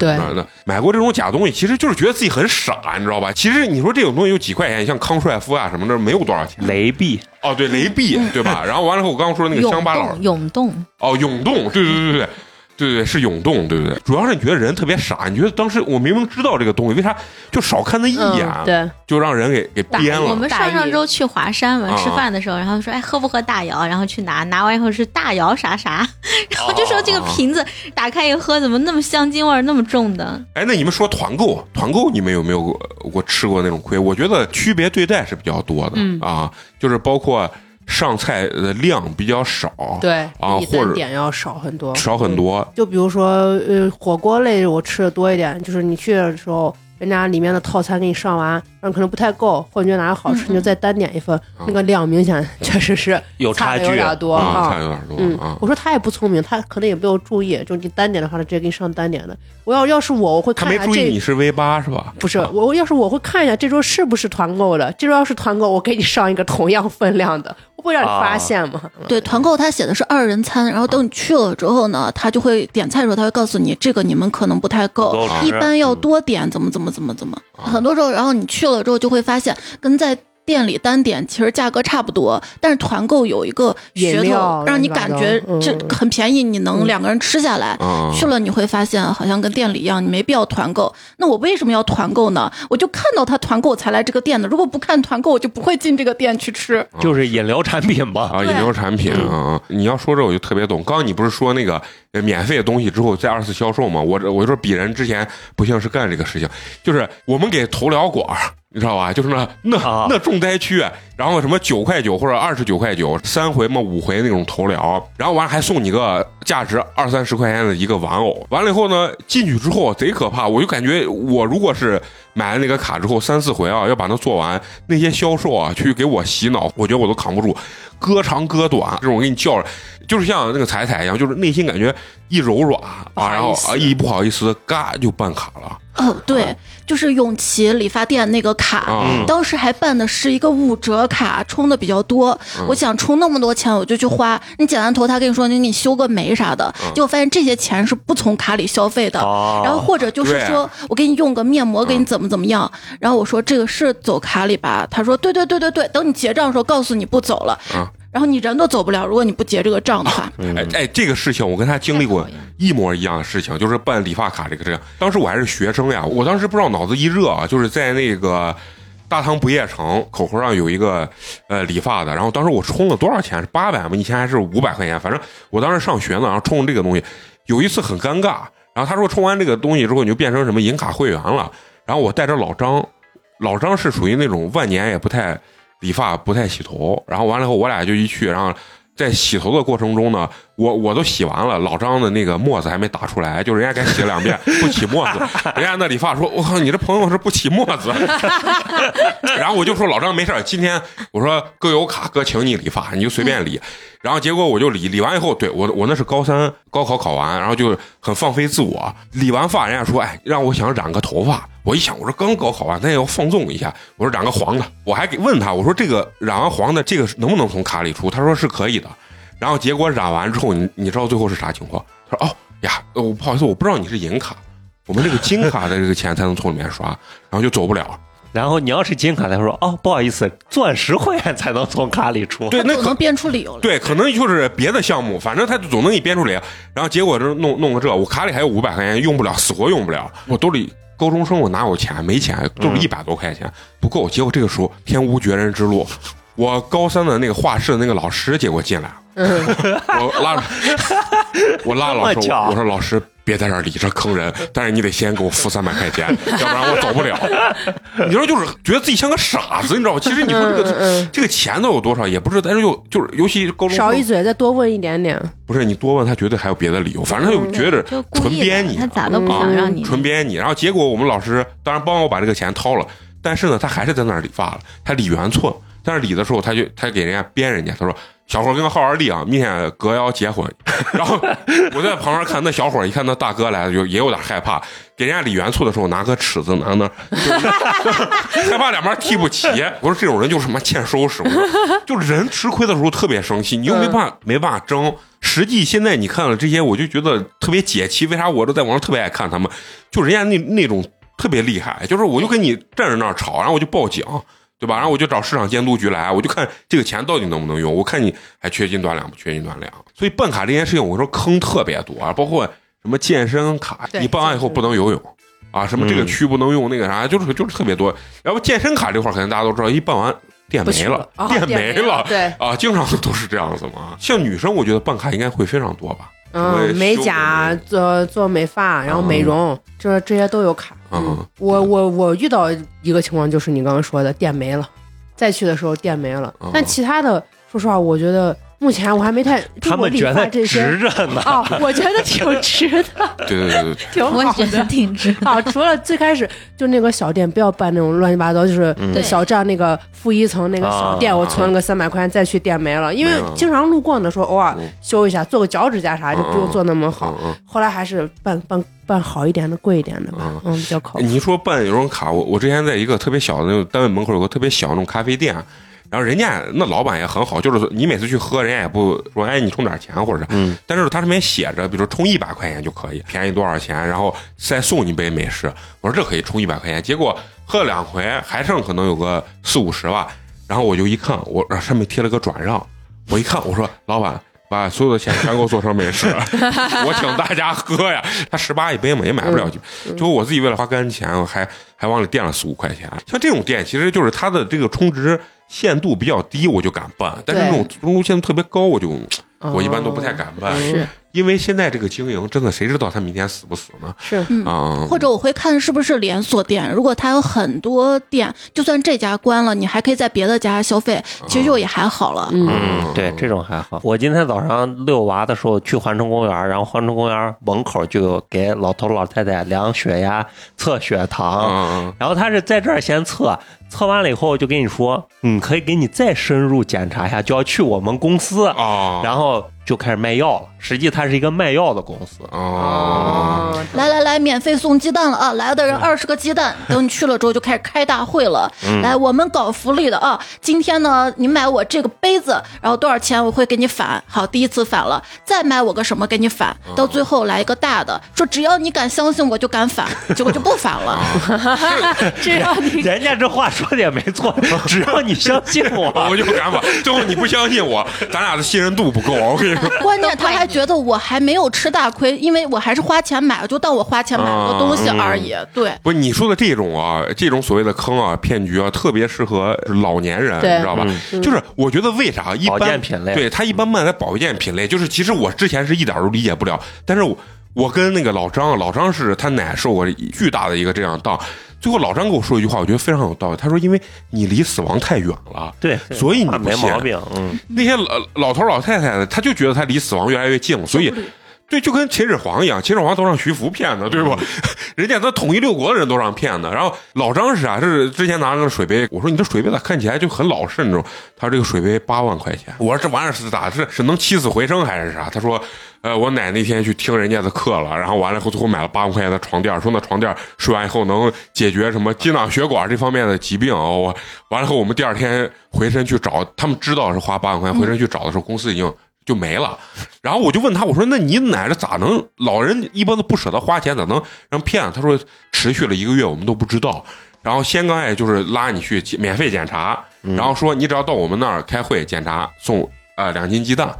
买过这种假东西，其实就是觉得自己很傻，你知道吧？其实你说这种东西有几块钱，像康帅夫啊什么的，没有多少钱。雷碧，哦，对，雷碧，对吧？然后完了后，我刚刚说那个乡巴佬动，，涌动，哦，涌动，对对对对对。对对是涌动，对不对？主要是你觉得人特别傻，你觉得当时我明明知道这个东西，为啥就少看他一眼，嗯，对，就让人给给编了？我们上上周去华山嘛，啊吃饭的时候，然后说哎喝不喝大窑，然后去拿，拿完以后是大窑啥啥，<laughs> 然后就说这个瓶子打开一喝怎么那么香精味儿那么重的？哎，那你们说团购，团购你们有没有过过吃过那种亏？我觉得区别对待是比较多的、嗯啊，就是包括上菜的量比较少，对，啊比或者点要少很多，少很多。就比如说，呃，火锅类我吃的多一点，就是你去的时候，人家里面的套餐给你上完，然后可能不太够，或者你觉得哪个好吃，嗯你就再单点一份，那个量明显确实是 <laughs> 有差距有点多啊，啊差。有点多、嗯啊，。我说他也不聪明，他可能也没有注意，就你单点的话，他直接给你上单点的。我要要是我，我会他没看一下这注意你是 V 八是吧？不是我，要是我会看一下这桌是不是团购的，这桌要是团购，我给你上一个同样分量的，会让你发现吗？对，团购他写的是二人餐，然后等你去了之后呢，他就会点菜的时候，他会告诉你这个你们可能不太够，一般要多点，怎么怎么怎么怎么。很多时候，然后你去了之后就会发现，跟在店里单点其实价格差不多，但是团购有一个噱头，让你感觉糟这嗯很便宜，你能两个人吃下来。啊，去了你会发现，好像跟店里一样，你没必要团购。那我为什么要团购呢？我就看到他团购才来这个店的。如果不看团购，我就不会进这个店去吃。就是饮料产品吧。啊，对饮料产品啊，你要说这我就特别懂。刚刚你不是说那个呃免费的东西之后再二次销售吗？我这我就说鄙人之前不像是干这个事情，就是我们给头疗馆儿。你知道吧？就是那那、啊那重灾区，然后什么九块九或者二十九块九三回嘛五回那种头疗，然后完了还送你个价值二三十块钱的一个玩偶。完了以后呢，进去之后贼可怕，我就感觉我如果是买了那个卡之后三四回啊，要把它做完，那些销售啊去给我洗脑，我觉得我都扛不住，割长割短这种给你叫着，就是像那个彩彩一样，就是内心感觉一柔软啊，然后啊一不好意思，嘎就办卡了哦，对，就是永琪理发店那个卡，啊。当时还办的是一个五折卡，充的比较多。嗯我想充那么多钱，我就去花。你剪完头，他跟你说你给你修个眉啥的，嗯结果发现这些钱是不从卡里消费的。哦然后或者就是说我给你用个面膜，给你嗯怎么怎么样。然后我说这个是走卡里吧？他说对对对对对，等你结账的时候告诉你不走了。嗯然后你人都走不了，如果你不结这个账的话。哎哎，这个事情我跟他经历过一模一样的事情，就是办理发卡这个事情。当时我还是学生呀，我当时不知道脑子一热啊，就是在那个大唐不夜城口口上有一个呃理发的，然后当时我充了多少钱？是八百吗？以前还是五百块钱，反正我当时上学呢，然后充了这个东西，有一次很尴尬，然后他说充完这个东西之后你就变成什么银卡会员了，然后我带着老张，老张是属于那种万年也不太理发、不太洗头，然后完了以后我俩就一去，然后在洗头的过程中呢，我我都洗完了，老张的那个沫子还没打出来，就人家该洗了两遍不起沫子，<laughs> 人家那理发说：“我靠，你这朋友是不起沫子。<laughs> ”然后我就说老张没事儿今天我说哥有卡，哥请你理发，你就随便理。然后结果我就理理完以后，对我我那是高三高考考完，然后就很放飞自我，理完发人家说：“哎，让我想染个头发。”我一想，我说刚高考完，那也要放纵一下，我说染个黄的，我还给问他，我说这个染完黄的这个能不能从卡里出？他说是可以的。然后结果染完之后，你你知道最后是啥情况？他说：“哦呀，呃我不好意思，我不知道你是银卡，我们这个金卡的这个钱才能从里面刷，然后就走不了。然后你要是金卡，他说哦，不好意思，钻石会员才能从卡里出。对，那可能编出理由来。对，可能就是别的项目，反正他总能给你编出理由。然后结果就弄弄个这，我卡里还有五百块钱用不了，死活用不了。我兜里高中生我哪有钱？没钱，兜里一百多块钱不够。结果这个时候天无绝人之路，我高三的那个画室的那个老师结果进来了。我拉着，<laughs> 我拉着老师，我我说老师别在这儿理这坑人，但是你得先给我付三百块钱，<laughs> 要不然我走不了。你说就是觉得自己像个傻子，你知道吗？其实你说这个、这个钱都有多少也不是，但是又就是尤其高中少一嘴，再多问一点点。不是你多问他，绝对还有别的理由，反正他就觉得纯编你，他咋都不啊想让你纯编你。然后结果我们老师当然帮我把这个钱掏了，但是呢，他还是在那儿理发了，他理圆寸，但是理的时候他就他给人家编人家，他说。小伙儿跟个好好理啊，明天哥要结婚。<laughs> 然后我在旁边看那小伙儿，一看那大哥来了，就也有点害怕。给人家理圆寸的时候，拿个尺子拿那，就是 <laughs> 害怕两边踢不齐。我说这种人就是什么欠收拾。我说 <laughs> 就是人吃亏的时候特别生气，你又没办法、没办法争。实际现在你看了这些，我就觉得特别解气。为啥我都在网上特别爱看他们？就人家那那种特别厉害，就是我就跟你站在那儿吵，然后我就报警，对吧？然后我就找市场监督局来，我就看这个钱到底能不能用。我看你还缺斤短两不缺斤短两。所以办卡这件事情，我说坑特别多，啊包括什么健身卡，你办完以后不能游泳。啊，什么这个区不能用，那个啥，就是就是特别多。然后健身卡这块儿，可能大家都知道，一办完店没了，啊店没了，对，啊，经常都是这样子嘛。像女生，我觉得办卡应该会非常多吧。嗯，美甲、做做美发，然后美容，这这些都有卡。嗯我我我遇到一个情况，就是你刚刚说的店没了，再去的时候店没了嗯，但其他的，说实话，我觉得目前我还没太就他们觉得发这些值着呢。啊，我觉得挺值的，<laughs> 对对对 <laughs> 挺好我也觉得的。挺值的。啊，除了最开始就那个小店，不要办那种乱七八糟，就是在小站那个负一层那个小店，啊我存了个三百块钱，再去店没了，因为经常路过的时候偶尔嗯修一下，做个脚趾甲啥就不用做那么好。后来还是办办办好一点的、贵一点的吧嗯，嗯，比较靠谱。你说办有种卡，我我之前在一个特别小的那种单位门口有个特别小那种咖啡店，然后人家那老板也很好，就是你每次去喝，人家也不说哎你充点钱或者是，嗯，但是他上面写着，比如说充一百块钱就可以，便宜多少钱，然后再送你杯美式。我说这可以充一百块钱，结果喝了两回，还剩可能有个四五十吧。然后我就一看，我上面贴了个转让，我一看，我说老板。把所有的钱全给我做成美式，<laughs> 我请大家喝呀！他十八一杯嘛，也买不了几。最后我自己为了花干钱，我还还往里垫了四五块钱。像这种店，其实就是它的这个充值限度比较低，我就敢办；但是那种中路限度特别高，我就我一般都不太哦。敢办。是因为现在这个经营，真的谁知道他明天死不死呢？是，啊、或者我会看是不是连锁店，如果他有很多店，就算这家关了，你还可以在别的家消费，其实就也还好了。嗯，嗯，对，这种还好。我今天早上遛娃的时候去环城公园，然后环城公园门口就有给老头老太太量血压、测血糖，嗯。然后他是在这儿先测，测完了以后就跟你说，嗯，可以给你再深入检查一下，就要去我们公司，哦，然后就开始卖药了。实际它是一个卖药的公司。哦，来来来，免费送鸡蛋了啊！来的人二十个鸡蛋，等你去了之后就开始开大会了。来，我们搞福利的啊！今天呢，你买我这个杯子，然后多少钱我会给你返。好，第一次返了，再买我个什么给你返，到最后来一个大的，说只要你敢相信我就敢返，结果就不返了。<laughs> 只要你 <laughs> 人家这话说的也没错，<laughs> 只要你相信我，我就敢返。最后你不相信我，咱俩的信任度不够。我跟你说，关键他还觉得我还没有吃大亏，因为我还是花钱买了，就当我花钱买了个东西而已。对，不是你说的这种啊，这种所谓的坑啊、骗局啊，特别适合老年人，你知道吧？就是我觉得为啥一般保健品类对他一般卖在保健品类，就是其实我之前是一点都理解不了，但是我。我跟那个老张，老张是他奶受过巨大的一个这样当，最后老张跟我说一句话，我觉得非常有道理。他说：“因为你离死亡太远了，对，所以你没毛病，嗯，那些老老头老太太呢，他就觉得他离死亡越来越近了，所以对，就跟秦始皇一样，秦始皇都让徐福骗的，对不？<laughs> 人家他统一六国的人都让骗的。然后老张是啊，是之前拿了个水杯，我说你这水杯咋看起来就很老式那种？他说这个水杯八万块钱。我说这玩意儿是咋是是能起死回生还是啥？他说。呃，我奶那天去听人家的课了，然后完了以后，最后买了八万块钱的床垫，说那床垫睡完以后能解决什么心脑血管这方面的疾病。哦我完了以后，我们第二天回身去找，他们知道是花八万块钱，回身去找的时候，公司已经就没了。然后我就问他，我说那你奶这咋能？老人一般都不舍得花钱，咋能让骗？他说持续了一个月，我们都不知道。然后先刚也就是拉你去免费检查，然后说你只要到我们那儿开会检查，送呃两斤鸡蛋。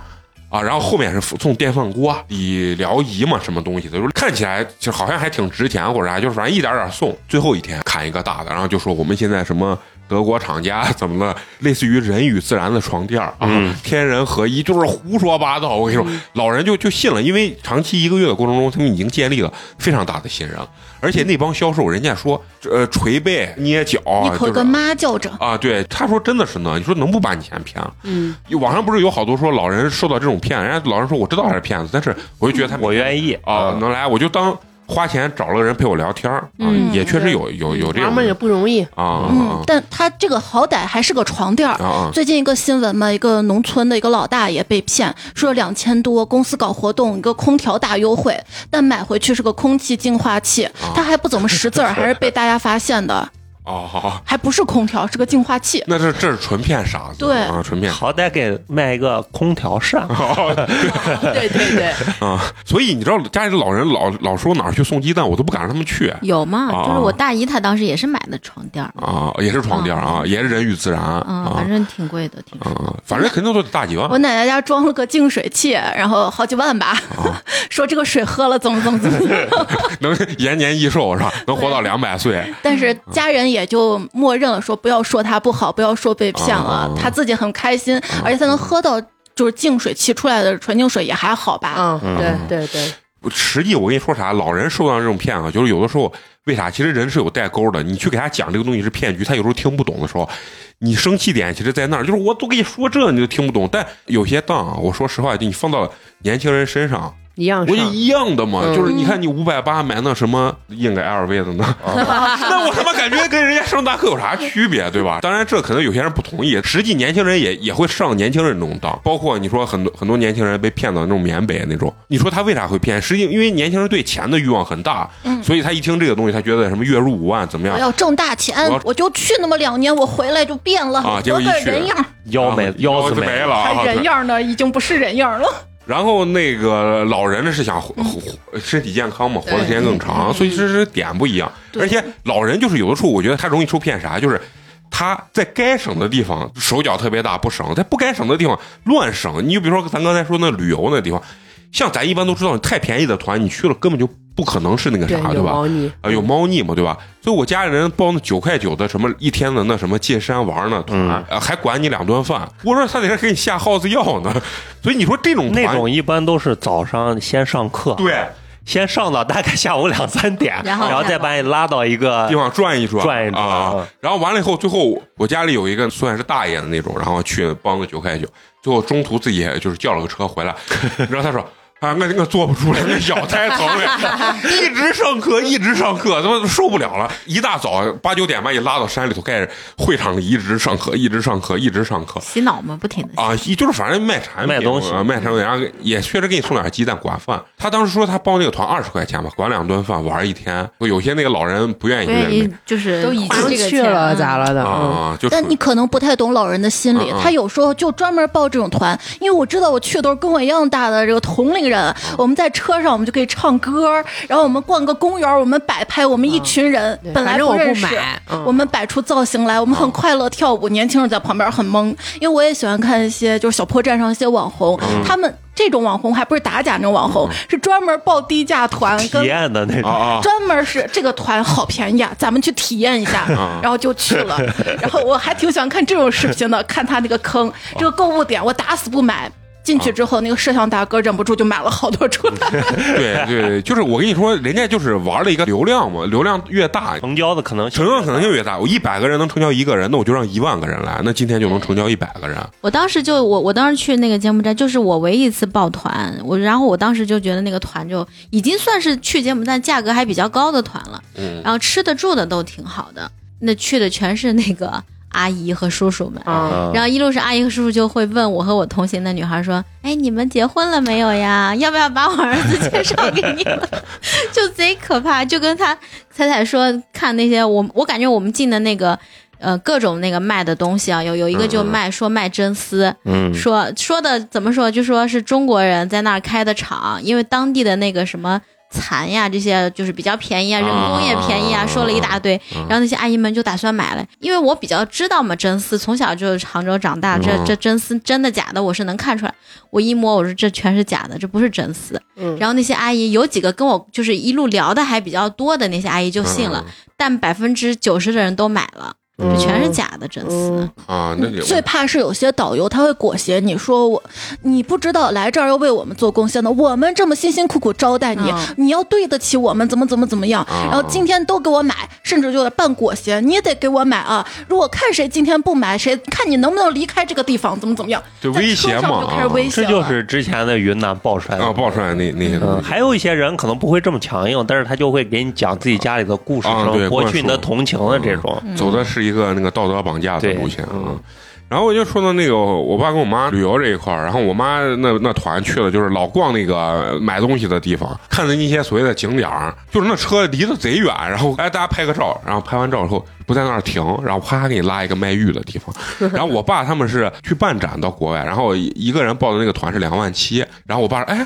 啊，然后后面是送电饭锅、理疗仪嘛，什么东西的，就是看起来就好像还挺值钱或者啥，就是反正一点点送。最后一天砍一个大的，然后就说我们现在什么德国厂家 <laughs> 怎么了，类似于人与自然的床垫儿啊，天人合一，就是胡说八道。我跟你说，老人就就信了，因为长期一个月的过程中，他们已经建立了非常大的信任，而且那帮销售人家说，呃，捶背、捏脚，就是一口跟妈叫着，啊，对，他说真的是呢，你说能不把你钱骗了？嗯，网上不是有好多说老人受到这种骗，人家老人说我知道他是骗子，但是我就觉得他我愿意。啊，能来我就当花钱找了个人陪我聊天儿啊，嗯。也确实有有有这种。娘们儿也不容易，啊嗯，但他这个好歹还是个床垫儿。最近一个新闻嘛，一个农村的一个老大爷被骗，说两千多，公司搞活动，一个空调大优惠，但买回去是个空气净化器，他还不怎么识字儿，<laughs> 还是被大家发现的，哦，好好，还不是空调，是个净化器。那这这是纯骗傻子，对。啊，纯骗好歹给卖一个空调扇，<laughs> 对。对对，啊，所以你知道家里的老人老老说哪儿去送鸡蛋，我都不敢让他们去。有吗？啊就是我大姨她当时也是买的床垫，啊，也是床垫儿啊，也是人与自然嗯，啊。反正挺贵的，听说。啊，反正肯定都得大几万。我奶奶家装了个净水器，然后好几万吧，<laughs> 说这个水喝了怎么怎么怎么怎么，<laughs> 能延年益寿是吧？能活到两百岁。但是家人也就默认了，说不要说他不好，不要说被骗了啊，他自己很开心，而且他能喝到就是净水器出来的纯净水也还好吧。嗯，对对对，实际我跟你说啥，老人受到这种骗啊，就是有的时候为啥？其实人是有代沟的。你去给他讲这个东西是骗局，他有时候听不懂的时候，你生气点其实在那儿，就是我都跟你说这你就听不懂。但有些当啊，我说实话，就你放到年轻人身上，一样上。我就一样的嘛。嗯就是你看你五百八买那什么印个 LV 的呢，<laughs> 那我他妈感觉跟人家上大课有啥区别，对吧？当然这可能有些人不同意，实际年轻人也也会上年轻人那种当，包括你说很多很多年轻人被骗到那种缅北那种，你说他为啥会骗？实际因为年轻人对钱的欲望很大，嗯所以他一听这个东西，他觉得什么月入五万怎么样？我要挣大钱我，我就去那么两年，我回来就变了，啊结多果一去人样，腰没啊腰子没了啊，他人样呢已经不是人样了。然后那个老人呢是想活活身体健康嘛，活的时间更长，所以这是点不一样。而且老人就是有的时候，我觉得他容易受骗啥，就是他在该省的地方手脚特别大不省，在不该省的地方乱省。你就比如说咱刚才说那旅游那地方，像咱一般都知道，太便宜的团你去了根本就不可能是那个啥，，对吧？有猫腻，啊，有猫腻嘛，对吧？所以我家里人包那九块九的什么一天的那什么借山玩呢团，嗯呃还管你两顿饭。我说他在这给你下耗子药呢。所以你说这种团那种一般都是早上先上课，对先上到大概下午两三点，然后再把你拉到一个地方转一转，转一转啊嗯。然后完了以后，最后我家里有一个算是大爷的那种，然后去帮个九块九，最后中途自己就是叫了个车回来，<laughs> 然后他说。啊，我我做不出来，那腰太疼了，<laughs> 一直上课，一直上课，他妈受不了了。一大早八九点把你拉到山里头，盖着会场里一直上课，一直上课，一直上课洗脑嘛，不停的。啊，就是反正卖产品、卖东西啊，卖产品，然后也确实给你送点鸡蛋管饭。他当时说他报那个团二十块钱吧，管两顿饭，玩一天。有些那个老人不愿意愿意就是都已经去了，咋了的？嗯，啊，就但你可能不太懂老人的心理嗯，嗯他有时候就专门报这种团，因为我知道我去的都是跟我一样大的这个同龄人，我们在车上我们就可以唱歌，然后我们逛个公园，我们摆拍，我们一群人对本来我不认识买，嗯。我们摆出造型来，我们很快乐跳舞，年轻人在旁边很懵，因为我也喜欢看一些就是小破站上一些网红，他们这种网红还不是打假那种网红，是专门报低价团体验的那种。专门是这个团好便宜啊，咱们去体验一下，啊然后就去了。<laughs> 然后我还挺喜欢看这种视频的，看他那个坑，这个购物点我打死不买。进去之后，那个摄像大哥忍不住就买了好多出来。<laughs> 对对，就是我跟你说，人家就是玩了一个流量嘛，流量越大，成交的可能性成交可能性越大。我一百个人能成交一个人，那我就让一万个人来，那今天就能成交一百个人。我当时就我我当时去那个柬埔寨，就是我唯一一次报团，我然后我当时就觉得那个团就已经算是去柬埔寨价格还比较高的团了，嗯然后吃的住的都挺好的，那去的全是那个阿姨和叔叔们。啊，然后一路上，阿姨和叔叔就会问我和我同行的女孩说：“哎，你们结婚了没有呀？<laughs> 要不要把我儿子介绍给你们？” <laughs> 就贼可怕，就跟他彩彩说看那些我我感觉我们进的那个呃各种那个卖的东西啊，有有一个就卖说卖真丝，嗯，说说的怎么说？就说是中国人在那儿开的厂，因为当地的那个什么蚕呀这些就是比较便宜啊，人工也便宜啊，啊说了一大堆。然后那些阿姨们就打算买了，因为我比较知道嘛，真丝从小就杭州长大，这嗯这真丝真的假的我是能看出来。我一摸，我说这全是假的，这不是真丝。嗯然后那些阿姨有几个跟我就是一路聊的还比较多的那些阿姨就信了，但百分之九十的人都买了，嗯这全是假的真丝。嗯啊，那就最怕是有些导游他会裹挟你说我，你不知道来这儿要为我们做贡献的，我们这么辛辛苦苦招待你，嗯你要对得起我们，怎么怎么怎么样。啊然后今天都给我买，甚至就半裹挟，你也得给我买啊！如果看谁今天不买，谁看你能不能离开这个地方，怎么怎么样，就威胁嘛就开始威胁了。这就是之前的云南爆出来的啊，爆出来那那些东嗯，西。还有一些人可能不会这么强硬，但是他就会给你讲自己家里的故事，博取你的同情的这种。走的是一个那个道德绑架的路线啊嗯。然后我就说到那个我爸跟我妈旅游这一块儿，然后我妈那那团去了，就是老逛那个买东西的地方，看的那些所谓的景点儿，就是那车离得贼远，然后哎大家拍个照，然后拍完照以后不在那儿停，然后啪给你拉一个卖玉的地方。<laughs> 然后我爸他们是去办展到国外，然后一个人报的那个团是两万七，然后我爸说哎。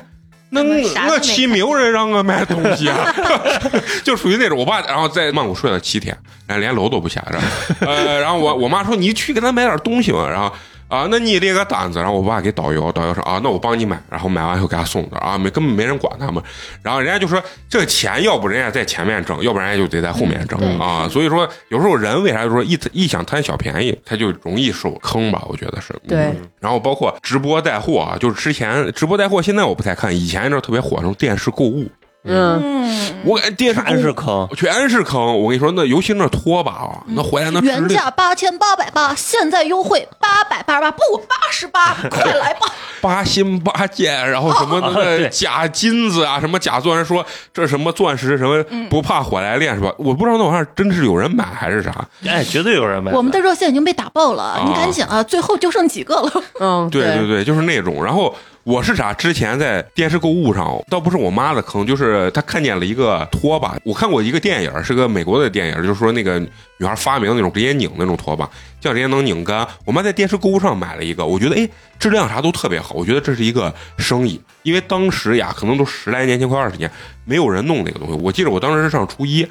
那我我们啥都没有人让我买东西啊，<laughs> 就属于那种我爸，然后在曼谷睡了七天，然后连楼都不下，然后呃，然后我我妈说你去给他买点东西嘛，然后啊，那你列个单子，然后我爸给导游，导游说啊，那我帮你买，然后买完以后给他送的啊，没根本没人管他们，然后人家就说这个钱要不人家在前面挣，要不然人家就得在后面挣对啊，所以说有时候人为啥就说一一想贪小便宜，他就容易受坑吧，我觉得是。对，然后包括直播带货啊，就是之前直播带货，现在我不太看，以前那特别火那种电视购物，嗯，嗯，我感觉电视全是坑，全是坑。我跟你说，那尤其那拖把啊，那回来那原价八千八百八，现在优惠八百八十八，不八十八，快来吧！<laughs> 八心八箭，然后什么那 <laughs> 啊个假金子啊，什么假钻石，说这什么钻石什么不怕火来炼是吧？我不知道那玩意儿真是有人买还是啥。哎，绝对有人买。我们的热线已经被打爆了，你赶紧啊！最后就剩几个了。嗯，对对对，就是那种。然后我是啥？之前在电视购物上，倒不是我妈的坑，就是她看见了一个拖把。我看过一个电影，是个美国的电影，就是说那个女孩发明的那种直接拧那种拖把，这样直接能拧干。我妈在电视购物上买了一个，我觉得哎，质量啥都特别好，我觉得这是一个生意，因为当时呀，可能都十来年前，快二十年，没有人弄那个东西。我记得我当时是上初一。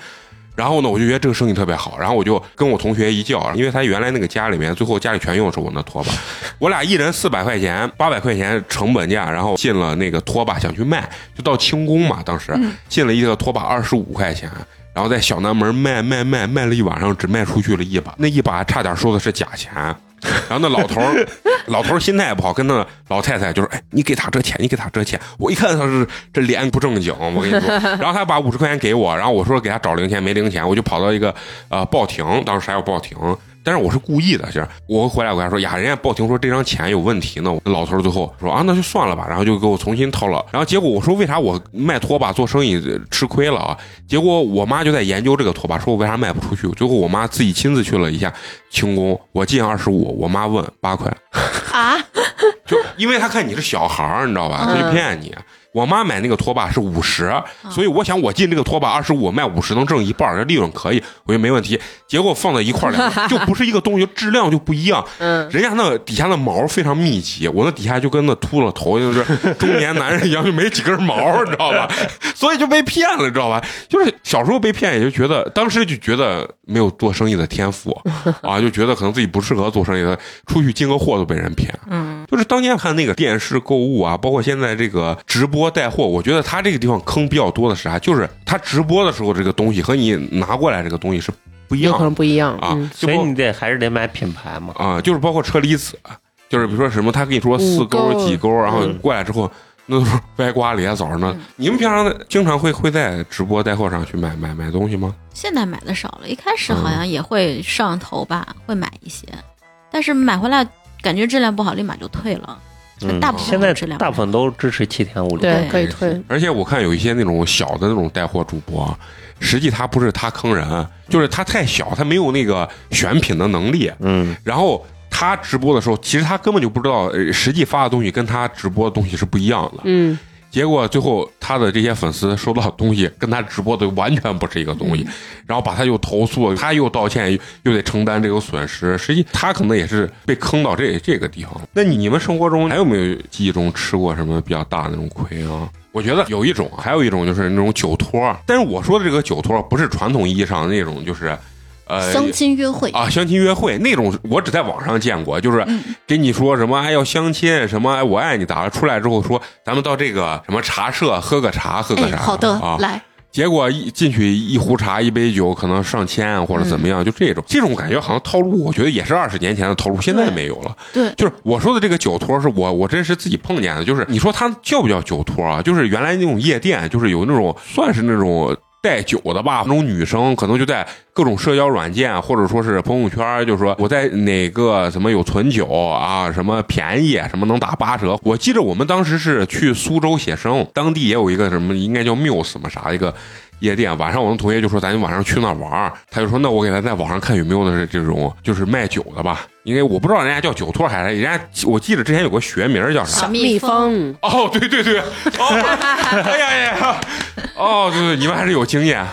然后呢，我就觉得这个生意特别好，然后我就跟我同学一叫，因为他原来那个家里面，最后家里全用的是我那拖把，<laughs> 我俩一人四百块钱，八百块钱成本价，然后进了那个拖把想去卖，就到轻工嘛，当时进了一个拖把二十五块钱。然后在小南门卖卖卖卖了一晚上，只卖出去了一把，那一把差点说的是假钱。然后那老头儿，老头儿心态也不好，跟那老太太就说：“哎，你给他这钱，你给他这钱。”我一看他是这脸不正经，我跟你说。<laughs> 然后他把五十块钱给我，然后我说给他找零钱，没零钱，我就跑到一个呃报亭，当时还有报亭。但是我是故意的，其实我回来我跟他说呀，人家报亭说这张钱有问题呢。老头最后说啊，那就算了吧，然后就给我重新掏了。然后结果我说为啥我卖拖把做生意吃亏了啊？结果我妈就在研究这个拖把，说我为啥卖不出去。最后我妈自己亲自去了一下轻工，我进二十五，我妈问八块，啊，就因为她看你是小孩儿，你知道吧，她就骗你。我妈买那个拖把是五十，所以我想我进这个拖把二十五卖五十能挣一半儿，这利润可以，我觉得没问题。结果放在一块儿两个就不是一个东西，质量就不一样。<laughs> 嗯，人家那底下的毛非常密集，我那底下就跟那秃了头，就是中年男人一样，就没几根毛，你知道吧？<laughs> 所以就被骗了，你知道吧？就是小时候被骗，也就觉得当时就觉得没有做生意的天赋 <laughs> 啊，就觉得可能自己不适合做生意的，出去进个货都被人骗。嗯，就是当年看那个电视购物啊，包括现在这个直播带货，我觉得他这个地方坑比较多的是啥？就是他直播的时候这个东西和你拿过来这个东西是不一有可能不一样啊所以你得还是得买品牌嘛。啊，就是包括车厘子，就是比如说什么，他跟你说四勾几勾，然后嗯过来之后。那都是歪瓜裂枣呢。你们平常经常会会在直播带货上去买买买东西吗？现在买的少了，一开始嗯好像也会上头吧，会买一些，但是买回来感觉质量不好，立马就退了。嗯大部分现在质量大部分都支持七天无理。由，对可以退。而且我看有一些那种小的那种带货主播，实际他不是他坑人，就是他太小，他没有那个选品的能力。嗯，然后他直播的时候，其实他根本就不知道，呃实际发的东西跟他直播的东西是不一样的。嗯，结果最后他的这些粉丝收到东西跟他直播的完全不是一个东西，然后把他又投诉，他又道歉，又得承担这个损失。实际他可能也是被坑到这这个地方。那你们生活中还有没有记忆中吃过什么比较大的那种亏啊？我觉得有一种，还有一种就是那种酒托，但是我说的这个酒托不是传统意义上的那种，就是呃相亲约会，啊，相亲约会那种，我只在网上见过，就是嗯跟你说什么哎要相亲，什么哎我爱你，咋了出来之后说咱们到这个什么茶社喝个茶，喝个哎，茶，好的，啊，来，结果一进去一壶茶一杯酒，可能上千或者怎么样，就这种这种感觉好像套路，我觉得也是二十年前的套路，现在没有了。对，就是我说的这个酒托，是我我真是自己碰见的。就是你说他叫不叫酒托啊？就是原来那种夜店，就是有那种算是那种带酒的吧，那种女生可能就在各种社交软件或者说是朋友圈，就说我在哪个什么有存酒啊，什么便宜，什么能打八折。我记得我们当时是去苏州写生，当地也有一个什么应该叫 Muse 嘛啥一个。夜店晚上，我们同学就说咱晚上去那玩，他就说那我给他在网上看有没有的是这种就是卖酒的吧，因为我不知道人家叫酒托还是人家，我记得之前有个学名叫啥小？蜜蜂，哦，对对对，哦，哎呀呀，哦，对对，你们还是有经验啊、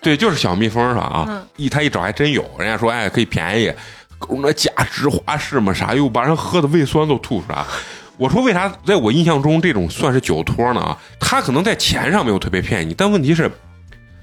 对，就是小蜜蜂是吧？啊，一他一找还真有，人家说哎可以便宜，那假芝华士嘛啥，又把人喝的胃酸都吐出来。我说为啥在我印象中这种算是酒托呢？啊，他可能在钱上没有特别骗你，但问题是，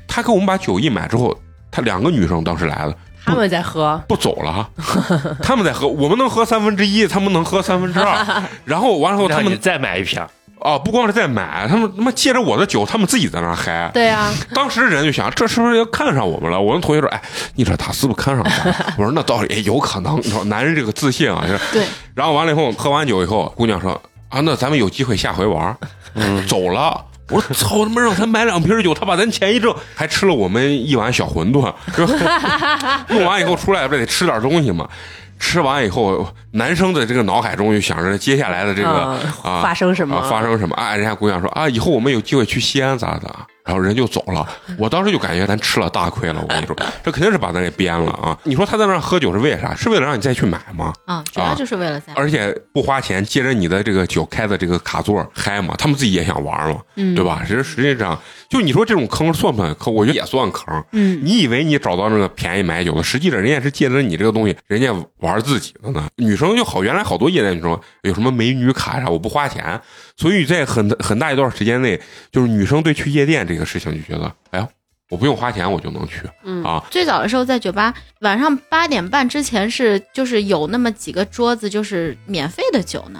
他给我们把酒一买之后，他两个女生当时来了。他们在喝，不走了，<laughs> 他们在喝，我们能喝三分之一，他们能喝三分之二，<laughs> 然后完了后他们再买一瓶。啊，不光是在买，他们他妈借着我的酒，他们自己在那嗨。对啊，当时人就想，这是不是要看上我们了？我那同学说，哎，你说他是不是看上咱了？<laughs> 我说那倒也有可能。你说男人这个自信啊，就是。对，然后完了以后，喝完酒以后，姑娘说啊，那咱们有机会下回玩。嗯，走了。我说操他妈，让他买两瓶酒，他把咱钱一挣，还吃了我们一碗小馄饨。<laughs> 弄完以后出来不得吃点东西嘛？吃完以后，男生的这个脑海中就想着接下来的这个、发生什么啊，发生什么？啊，人家姑娘说啊，以后我们有机会去西安咋咋？然后人就走了。我当时就感觉咱吃了大亏了。我跟你说，<laughs> 这肯定是把咱给编了啊！你说他在那儿喝酒是为啥？是为了让你再去买吗？啊，主要就是为了在而且不花钱，借着你的这个酒开的这个卡座嗨嘛，他们自己也想玩嘛，嗯对吧？其实实际上，就你说这种坑算不算坑？我觉得也算坑。嗯，你以为你找到那个便宜买酒的，实际上人家是借着你这个东西，人家玩自己的呢。女生就好，原来好多夜店女生有什么美女卡啥，我不花钱，所以在很很大一段时间内，就是女生对去夜店这个事情就觉得，哎呀，我不用花钱我就能去嗯啊。最早的时候，在酒吧晚上八点半之前是就是有那么几个桌子，就是免费的酒呢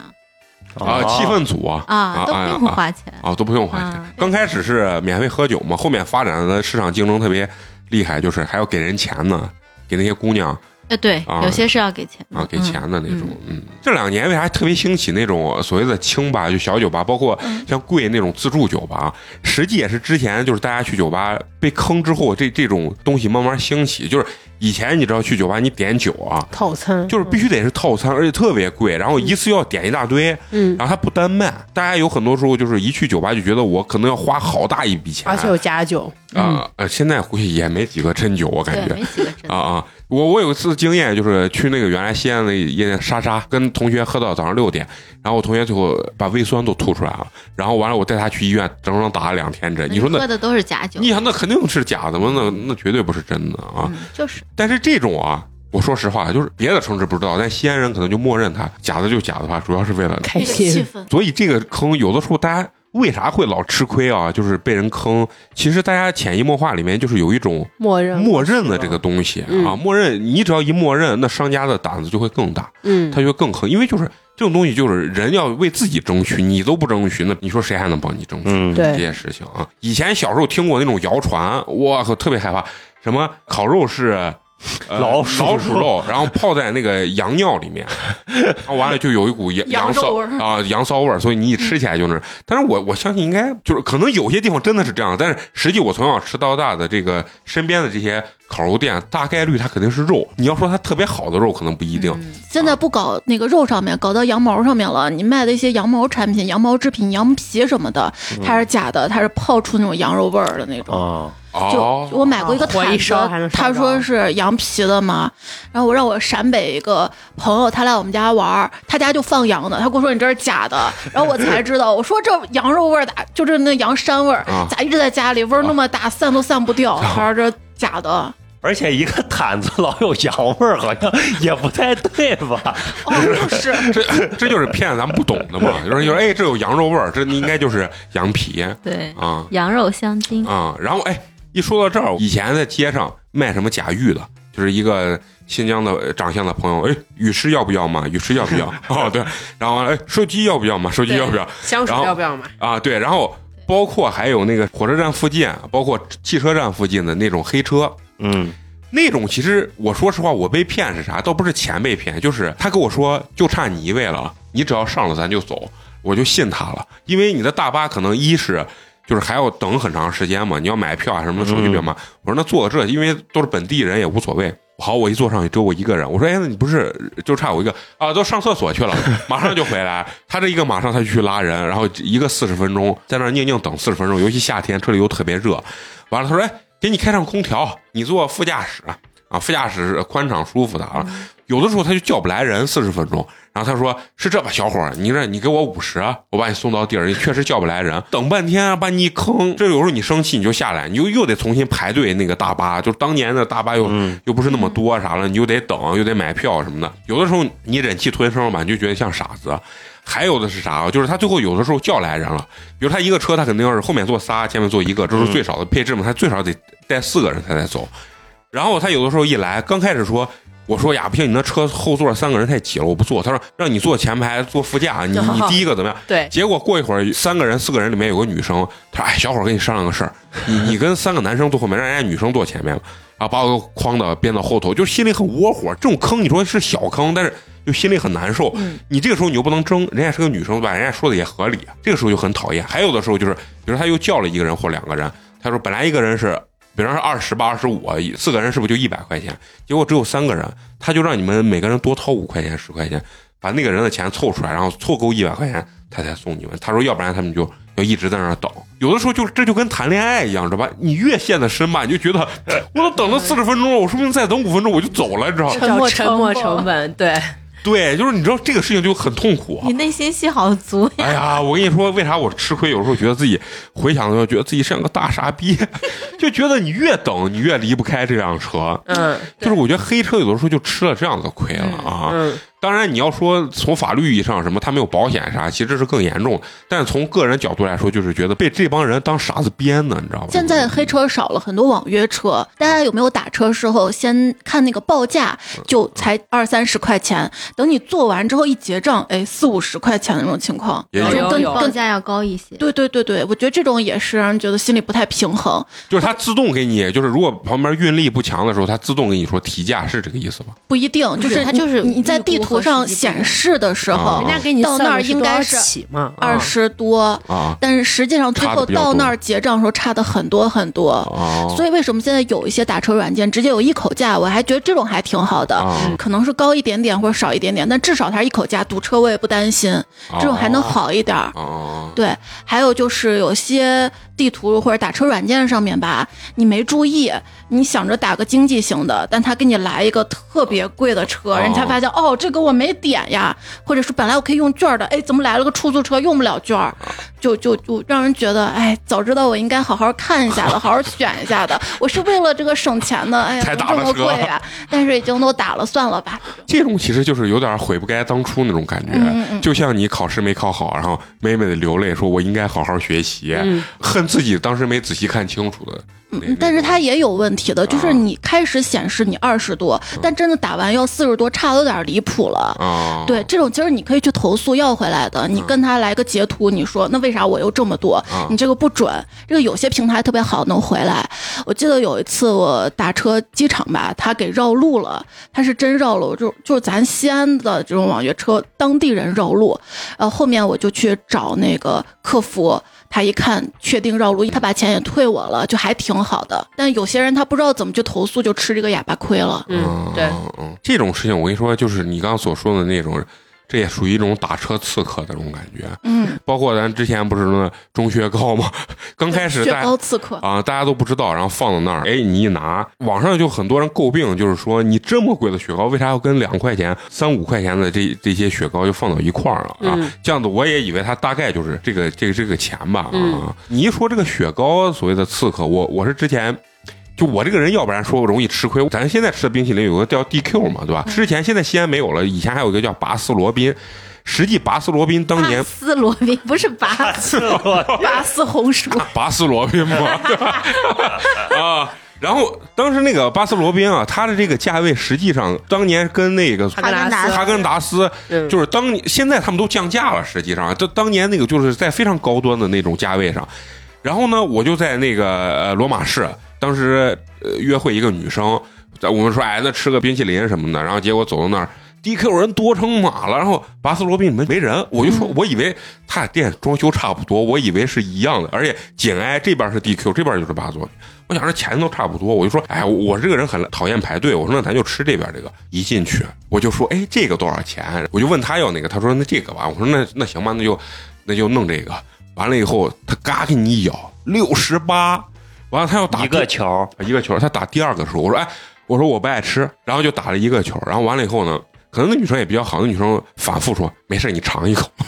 啊，哦气氛组啊啊，都不用啊花钱。啊，都不用花钱啊。刚开始是免费喝酒嘛，后面发展的市场竞争特别厉害，就是还要给人钱呢，给那些姑娘呃，对啊，有些是要给钱的啊给钱的那种嗯。嗯，这两年为啥特别兴起那种所谓的清吧，就小酒吧，包括像贵那种自助酒吧，实际也是之前就是大家去酒吧被坑之后，这这种东西慢慢兴起。就是以前你知道去酒吧你点酒啊，套餐就是必须得是套餐，而且特别贵，然后一次要点一大堆，嗯，然后它不单卖。大家有很多时候就是一去酒吧就觉得我可能要花好大一笔钱，而且有假酒，啊呃，现在估计也没几个真酒，我感，觉没几个。啊啊！我我有一次经验，就是去那个原来西安的夜店莎莎，跟同学喝到早上六点，然后我同学最后把胃酸都吐出来了，然后完了我带他去医院，整整打了两天针。你说那，喝的都是假酒，你想那肯定是假的吗？那那绝对不是真的啊！嗯，就是但是这种啊，我说实话，就是别的城市不知道，但西安人可能就默认它假的就假的话，主要是为了开心，氛，所以这个坑有的时候大家为啥会老吃亏啊？就是被人坑，其实大家潜移默化里面就是有一种默认。默认的这个东西嗯。啊，默认你只要一默认，那商家的胆子就会更大，嗯。他就会更坑，因为就是这种东西就是人要为自己争取，你都不争取，那你说谁还能帮你争取？嗯，对。这些事情啊，以前小时候听过那种谣传，我靠，特别害怕，什么烤肉是呃老鼠老鼠肉，<laughs> 然后泡在那个羊尿里面，然 <laughs> 后完了就有一股羊羊骚味儿啊羊骚味儿，所以你一吃起来就是。但是我我相信应该就是可能有些地方真的是这样，但是实际我从小吃到大的这个身边的这些烤肉店，大概率它肯定是肉。你要说它特别好的肉，可能不一定。现在不搞那个肉上面，搞到羊毛上面了。你卖的一些羊毛产品、羊毛制品、羊皮什么的，它是假的，它是泡出那种羊肉味儿的那种。啊，就哦，我买过一个毯子他说是羊皮的嘛，然后我让我陕北一个朋友，他来我们家玩儿，他家就放羊的，他跟我说你这是假的，然后我才知道，我说这羊肉味儿咋就是那羊膻味咋一直在家里味儿那么大，散都散不掉，他说这假的，而且一个毯子老有羊味儿，好像也不太对吧？哦，就是 <laughs> 这这就是骗咱们不懂的嘛，就是就说哎，这有羊肉味儿，这应该就是羊皮对，啊羊肉香精，啊。然后哎，一说到这儿，以前在街上卖什么假玉的，就是一个新疆的呃长相的朋友，哎，雨师要不要嘛？雨师要不要？<laughs> 哦，对，然后哎，手机要不要嘛？手机要不要？香水要不要嘛？啊，对，然后包括还有那个火车站附近，包括汽车站附近的那种黑车，嗯，那种其实我说实话，我被骗是啥？倒不是钱被骗，就是他跟我说就差你一位了，你只要上了咱就走，我就信他了。因为你的大巴可能一是就是还要等很长时间嘛，你要买票啊什么的手续比较慢。我说那坐这，因为都是本地人也无所谓。好，我一坐上去只有我一个人。我说，哎，那你不是就差我一个啊？都上厕所去了，马上就回来。他这一个马上他就去拉人，然后一个四十分钟在那儿宁宁等四十分钟，尤其夏天车里又特别热。完了，他说，哎，给你开上空调，你坐副驾驶啊，副驾驶是宽敞舒服的啊。有的时候他就叫不来人，四十分钟。然后他说：“是这吧，小伙儿，你这你给我五十，我把你送到地儿，你确实叫不来人，<laughs> 等半天把你一坑。这有时候你生气你就下来，你就又得重新排队那个大巴，就当年的大巴又、嗯又不是那么多啥了，你又得等，又得买票什么的。有的时候你忍气吞声吧，你就觉得像傻子。还有的是啥啊？就是他最后有的时候叫来人了，比如他一个车，他肯定要是后面坐仨，前面坐一个，这是最少的配置嘛，他最少得带四个人他才走。然后他有的时候一来，刚开始说。我说呀，不行，你那车后座三个人太挤了，我不坐。他说让你坐前排，坐副驾，你 <laughs> 你第一个怎么样？对，结果过一会儿，三个人、四个人里面有个女生，他说：“哎，小伙儿，跟你商量个事儿，你你跟三个男生坐后面，让人家女生坐前面吧。”然后把我框到编到后头，就心里很窝火。这种坑你说是小坑，但是就心里很难受。你这个时候你又不能争，人家是个女生吧，人家说的也合理，这个时候就很讨厌。还有的时候就是，比如他又叫了一个人或两个人，他说本来一个人是。比方说二十吧、二十五，四个人是不是就一百块钱？结果只有三个人，他就让你们每个人多掏五块钱、十块钱，把那个人的钱凑出来，然后凑够一百块钱，他才送你们。他说，要不然他们就要一直在那儿等。有的时候就这就跟谈恋爱一样，知道吧？你越陷得深吧，你就觉得 <laughs> 我都等了四十分钟了，我说不定再等五分钟我就走了，你知道吗？叫沉没沉没成本，对，对，就是你知道这个事情就很痛苦。啊你内心戏好足呀。哎呀，我跟你说，为啥我吃亏？有时候觉得自己回想的时候，觉得自己像个大傻逼，<laughs> 就觉得你越等，你越离不开这辆车。嗯就是我觉得黑车有的时候就吃了这样的亏了啊。嗯，当然，你要说从法律意义上什么，他没有保险啥，其实是更严重的。但是从个人角度来说，就是觉得被这帮人当傻子编呢，你知道吧？现在黑车少了很多网约车，大家有没有打车时候先看那个报价，就才二三十块钱，等你做完之后一结账，哎，四五十块钱的那种情况。也有有有报价要高一些。对对对对，我觉得这种也是让人觉得心里不太平衡。就是它自动给你，就是如果旁边运力不强的时候，它自动给你说提价，是这个意思吗？不一定，就是是它就是你你在地图上显示的时候啊，人家给你到那儿应该是二十多，啊。但是实际上最后到那儿结账的时候差的很多很多。哦，所以为什么现在有一些打车软件直接有一口价，我还觉得这种还挺好的，啊。可能是高一点点或者少一点点，但至少它是一口价，堵车我也不担心，这种还能好一点。哦。对，还有就是有些地图或者打车软件上面吧，你没注意，你想着打个经济型的，但他给你来一个特别贵的车，哦。人才发现哦，这个我没点呀，或者是本来我可以用券的，哎，怎么来了个出租车用不了券，就就就让人觉得，哎，早知道我应该好好看一下的，<laughs> 好好选一下的，我是为了这个省钱的，哎呀，这么贵呀？但是已经都打了，算了吧。这种其实就是有点悔不该当初那种感觉，嗯嗯就像你考试没考好，然后美美的流泪，说我应该好好学习，嗯。恨自己当时没仔细看清楚的。嗯，但是它也有问题的，就是啊。你开始显示你二十多，但真的打完要四十多，差的有点离谱了。啊，对，这种其实你可以去投诉要回来的，你跟他来个截图，你说那为啥我又这么多？啊你这个不准。这个有些平台特别好，能回来。我记得有一次我打车机场吧，他给绕路了，他是真绕路，就就是咱西安的这种网约车当地人绕路。呃，后面我就去找那个客服。他一看确定绕路，他把钱也退我了，就还挺好的。但有些人他不知道怎么去投诉，就吃这个哑巴亏了。嗯，对，嗯，这种事情我跟你说，就是你刚刚所说的那种，这也属于一种打车刺客的这种感觉。嗯，包括咱之前不是那钟薛高吗？<laughs> 刚开始雪糕刺客。啊，大家都不知道，然后放到那儿，哎，你一拿，网上就很多人诟病，就是说你这么贵的雪糕，为啥要跟两块钱、三五块钱的这这些雪糕就放到一块儿了啊？嗯这样子我也以为它大概就是这个这个这个钱吧啊。嗯你一说这个雪糕所谓的刺客，我我是之前。就我这个人，要不然说我容易吃亏。咱现在吃的冰淇淋有个叫 DQ 嘛，对吧？之前现在西安没有了，以前还有一个叫拔丝罗宾。实际拔丝罗宾当年巴斯罗宾不是拔丝，拔丝红薯，<laughs> 拔丝罗宾嘛，对吧？<laughs> 啊，然后当时那个巴斯罗宾啊，它的这个价位实际上当年跟那个哈根达斯哈根达斯嗯就是当现在他们都降价了，实际上这当年那个就是在非常高端的那种价位上。然后呢，我就在那个呃罗马市，当时呃约会一个女生，在我们说哎那吃个冰淇淋什么的，然后结果走到那儿。DQ 人多成马了，然后巴斯罗宾里面没人，我就说，我以为他俩店装修差不多，我以为是一样的，而且紧挨这边是 DQ，这边就是巴斯罗宾。我想着钱都差不多，我就说，哎，我这个人很讨厌排队，我说那咱就吃这边这个。一进去我就说，哎，这个多少钱？我就问他要那个，他说那这个吧。我说那那行吧，那就那就弄这个。完了以后，他嘎给你一咬，六十八。完了他要打一个球，一个球，他打第二个的时候，我说哎，我说我不爱吃，然后就打了一个球，然后完了以后呢，可能那女生也比较好，那女生反复说没事，你尝一口。<laughs>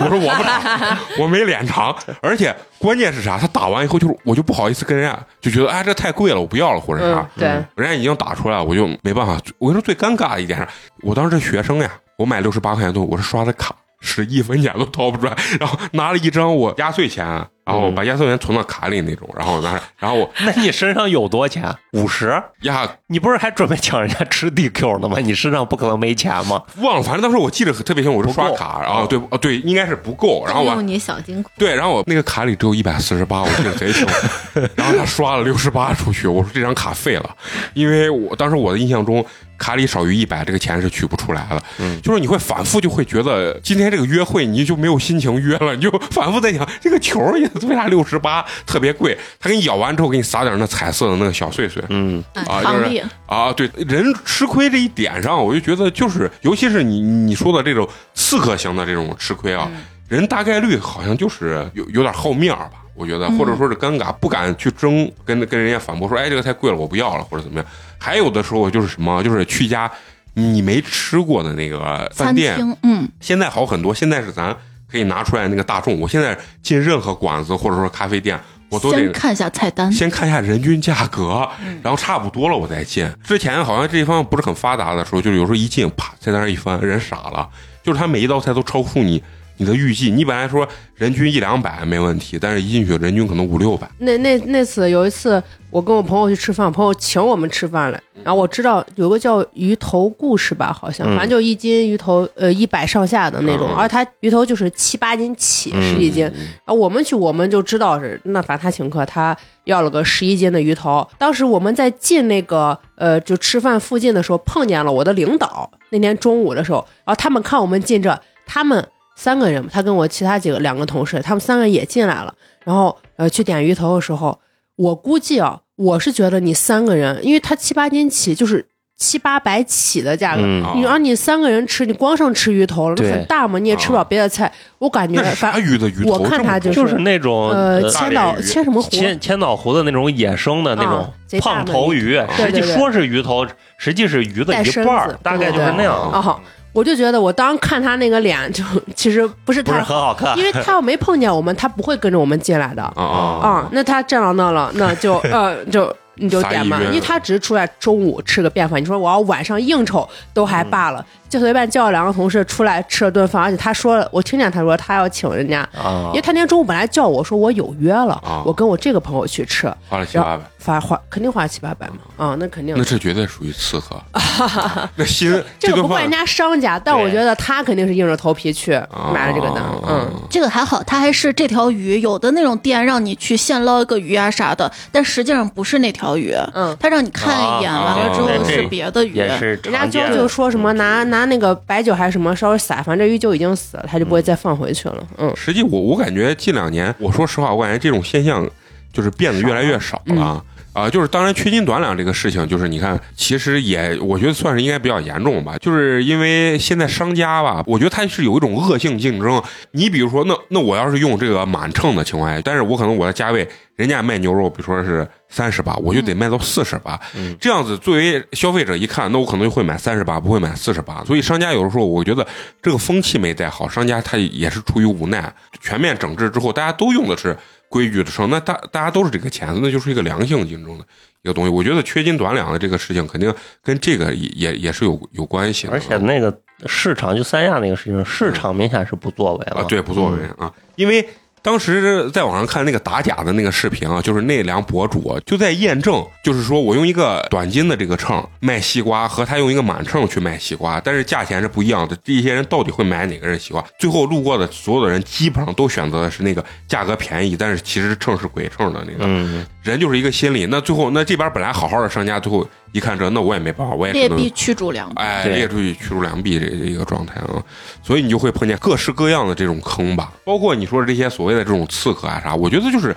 我说我不尝，我没脸尝，而且关键是啥？他打完以后就是我就不好意思跟人家就觉得哎这太贵了，我不要了或者啥嗯，，对，人家已经打出来了，我就没办法。我跟你说最尴尬的一点是，我当时是学生呀，我买六十八块钱东西，我是刷的卡，是一分钱都掏不出来，然后拿了一张我压岁钱，然后把压岁钱存到卡里那种，然后拿着，然后我 <laughs> 那你身上有多钱？五十？呀你不是还准备抢人家吃 DQ 呢吗？你身上不可能没钱吗？忘了，反正当时我记得特别清，我是刷卡，然后对哦对，应该是不够，然后我用你小金库。对，然后我那个卡里只有一百四十八，我记得贼清。<laughs> 然后他刷了六十八出去，我说这张卡废了，因为我当时我的印象中卡里少于一百，这个钱是取不出来了。嗯就是你会反复就会觉得今天这个约会你就没有心情约了，<laughs> 你就反复在想这个球也为啥六十八特别贵？他给你咬完之后给你撒点那彩色的那个小碎碎。嗯，啊，就是啊，对人吃亏这一点上，我就觉得就是，尤其是你你说的这种刺客型的这种吃亏啊，人大概率好像就是有有点好面儿吧，我觉得，或者说是尴尬，不敢去争，跟跟人家反驳说，哎，这个太贵了，我不要了，或者怎么样。还有的时候就是什么，就是去一家你没吃过的那个饭餐店，厅，嗯，现在好很多，现在是咱可以拿出来那个大众，我现在进任何馆子或者说咖啡店，我都得先看一下菜单，先看一下人均价格，然后差不多了我再进。之前好像这一方面不是很发达的时候，就是有时候一进，啪，菜单上一翻，人傻了，就是他每一道菜都超出你你的预计。你本来说人均一两百没问题，但是一进去人均可能五六百。那那那次有一次，我跟我朋友去吃饭，朋友请我们吃饭来，然后我知道有个叫鱼头故事吧，好像嗯反正就一斤鱼头，呃，一百上下的那种，嗯而他鱼头就是七八斤起嗯十几斤，然后我们去我们就知道是那反正他请客，他要了个十一斤的鱼头。当时我们在进那个呃就吃饭附近的时候，碰见了我的领导。那天中午的时候，然后他们看我们进这，他们三个人，他跟我其他几个两个同事，他们三个人也进来了。然后呃去点鱼头的时候，我估计啊，我是觉得你三个人，因为他七八斤起就是七八百起的价格，你让你三个人吃，你光剩吃鱼头了，那对。很大嘛，你也吃不了别的菜。我感觉那是啥鱼的鱼头？我看他就是就是那种呃呃千岛鱼千什么湖，千千岛湖的那种野生的那种啊贼大胖的头。鱼，对对对。实际说是鱼头，实际是鱼的带身一半儿子，大概就是那样，哦，我就觉得我当时看他那个脸，就 <laughs> 其实不是不是太很好看因。为他要没碰见我们，他不会跟着我们进来的 <laughs> 啊。那他站到那了，那就 <laughs> 呃就。你就点嘛，因为他只是出来中午吃个便饭。你说我要晚上应酬都还罢了，就随便叫了两个同事出来吃了顿饭，而且他说了，我听见他说他要请人家，啊因为他那天中午本来叫我说我有约了啊，我跟我这个朋友去吃，花了七八百花花肯定花七八百嘛，啊，那肯定那。这绝对属于伺候。<laughs> 那心这个不怪人家商家，但我觉得他肯定是硬着头皮去买了这个单，嗯，这个还好，他还是这条鱼。有的那种店让你去现捞一个鱼啊啥的，但实际上不是那条鱼，嗯他让你看一眼，啊完了之后啊是别的鱼。也是人家就。就说什么拿拿那个白酒还是什么稍微撒，反正这鱼就已经死了，他就不会再放回去了，嗯实际我我感觉近两年，我说实话，我感觉这种现象就是变得越来越少了。啊、就是当然缺斤短两这个事情，就是你看，其实也我觉得算是应该比较严重吧，就是因为现在商家吧，我觉得他是有一种恶性竞争。你比如说，那那我要是用这个满秤的情况下，但是我可能我的价位，人家卖牛肉，比如说是三十八，我就得卖到四十八，嗯这样子作为消费者一看，那我可能就会买三十八，不会买四十八。所以商家有的时候，我觉得这个风气没带好，商家他也是出于无奈。全面整治之后，大家都用的是规矩的时候，那大大家都是这个钱，那就是一个良性竞争的一个东西。我觉得缺斤短两的这个事情，肯定跟这个也也也是有有关系的。而且那个市场就三亚那个事情，市场明显是不作为了。啊，对，不作为啊，因为当时在网上看那个打假的那个视频啊，就是那两博主啊就在验证，就是说我用一个短斤的这个秤卖西瓜，和他用一个满秤去卖西瓜，但是价钱是不一样的。这些人到底会买哪个人西瓜？最后路过的所有的人基本上都选择的是那个价格便宜，但是其实秤是鬼秤的那个。嗯，人就是一个心理。那最后那这边本来好好的商家，最后一看这，那我也没办法，我也只能劣币驱逐良币。哎，对列出去驱逐良币这这一个状态啊，所以你就会碰见各式各样的这种坑吧，包括你说的这些所谓的这种刺客啊啥，我觉得就是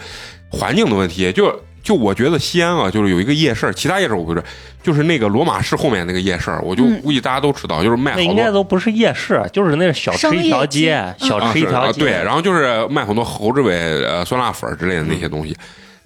环境的问题，就就我觉得西安啊，就是有一个夜市，其他夜市我不知道，就是那个罗马市后面那个夜市，我就嗯估计大家都知道，就是卖好那应该。都不是夜市，就是那小吃一条街街，小啊吃一条街。啊对，然后就是卖很多猴子尾、呃酸辣粉儿之类的那些东西，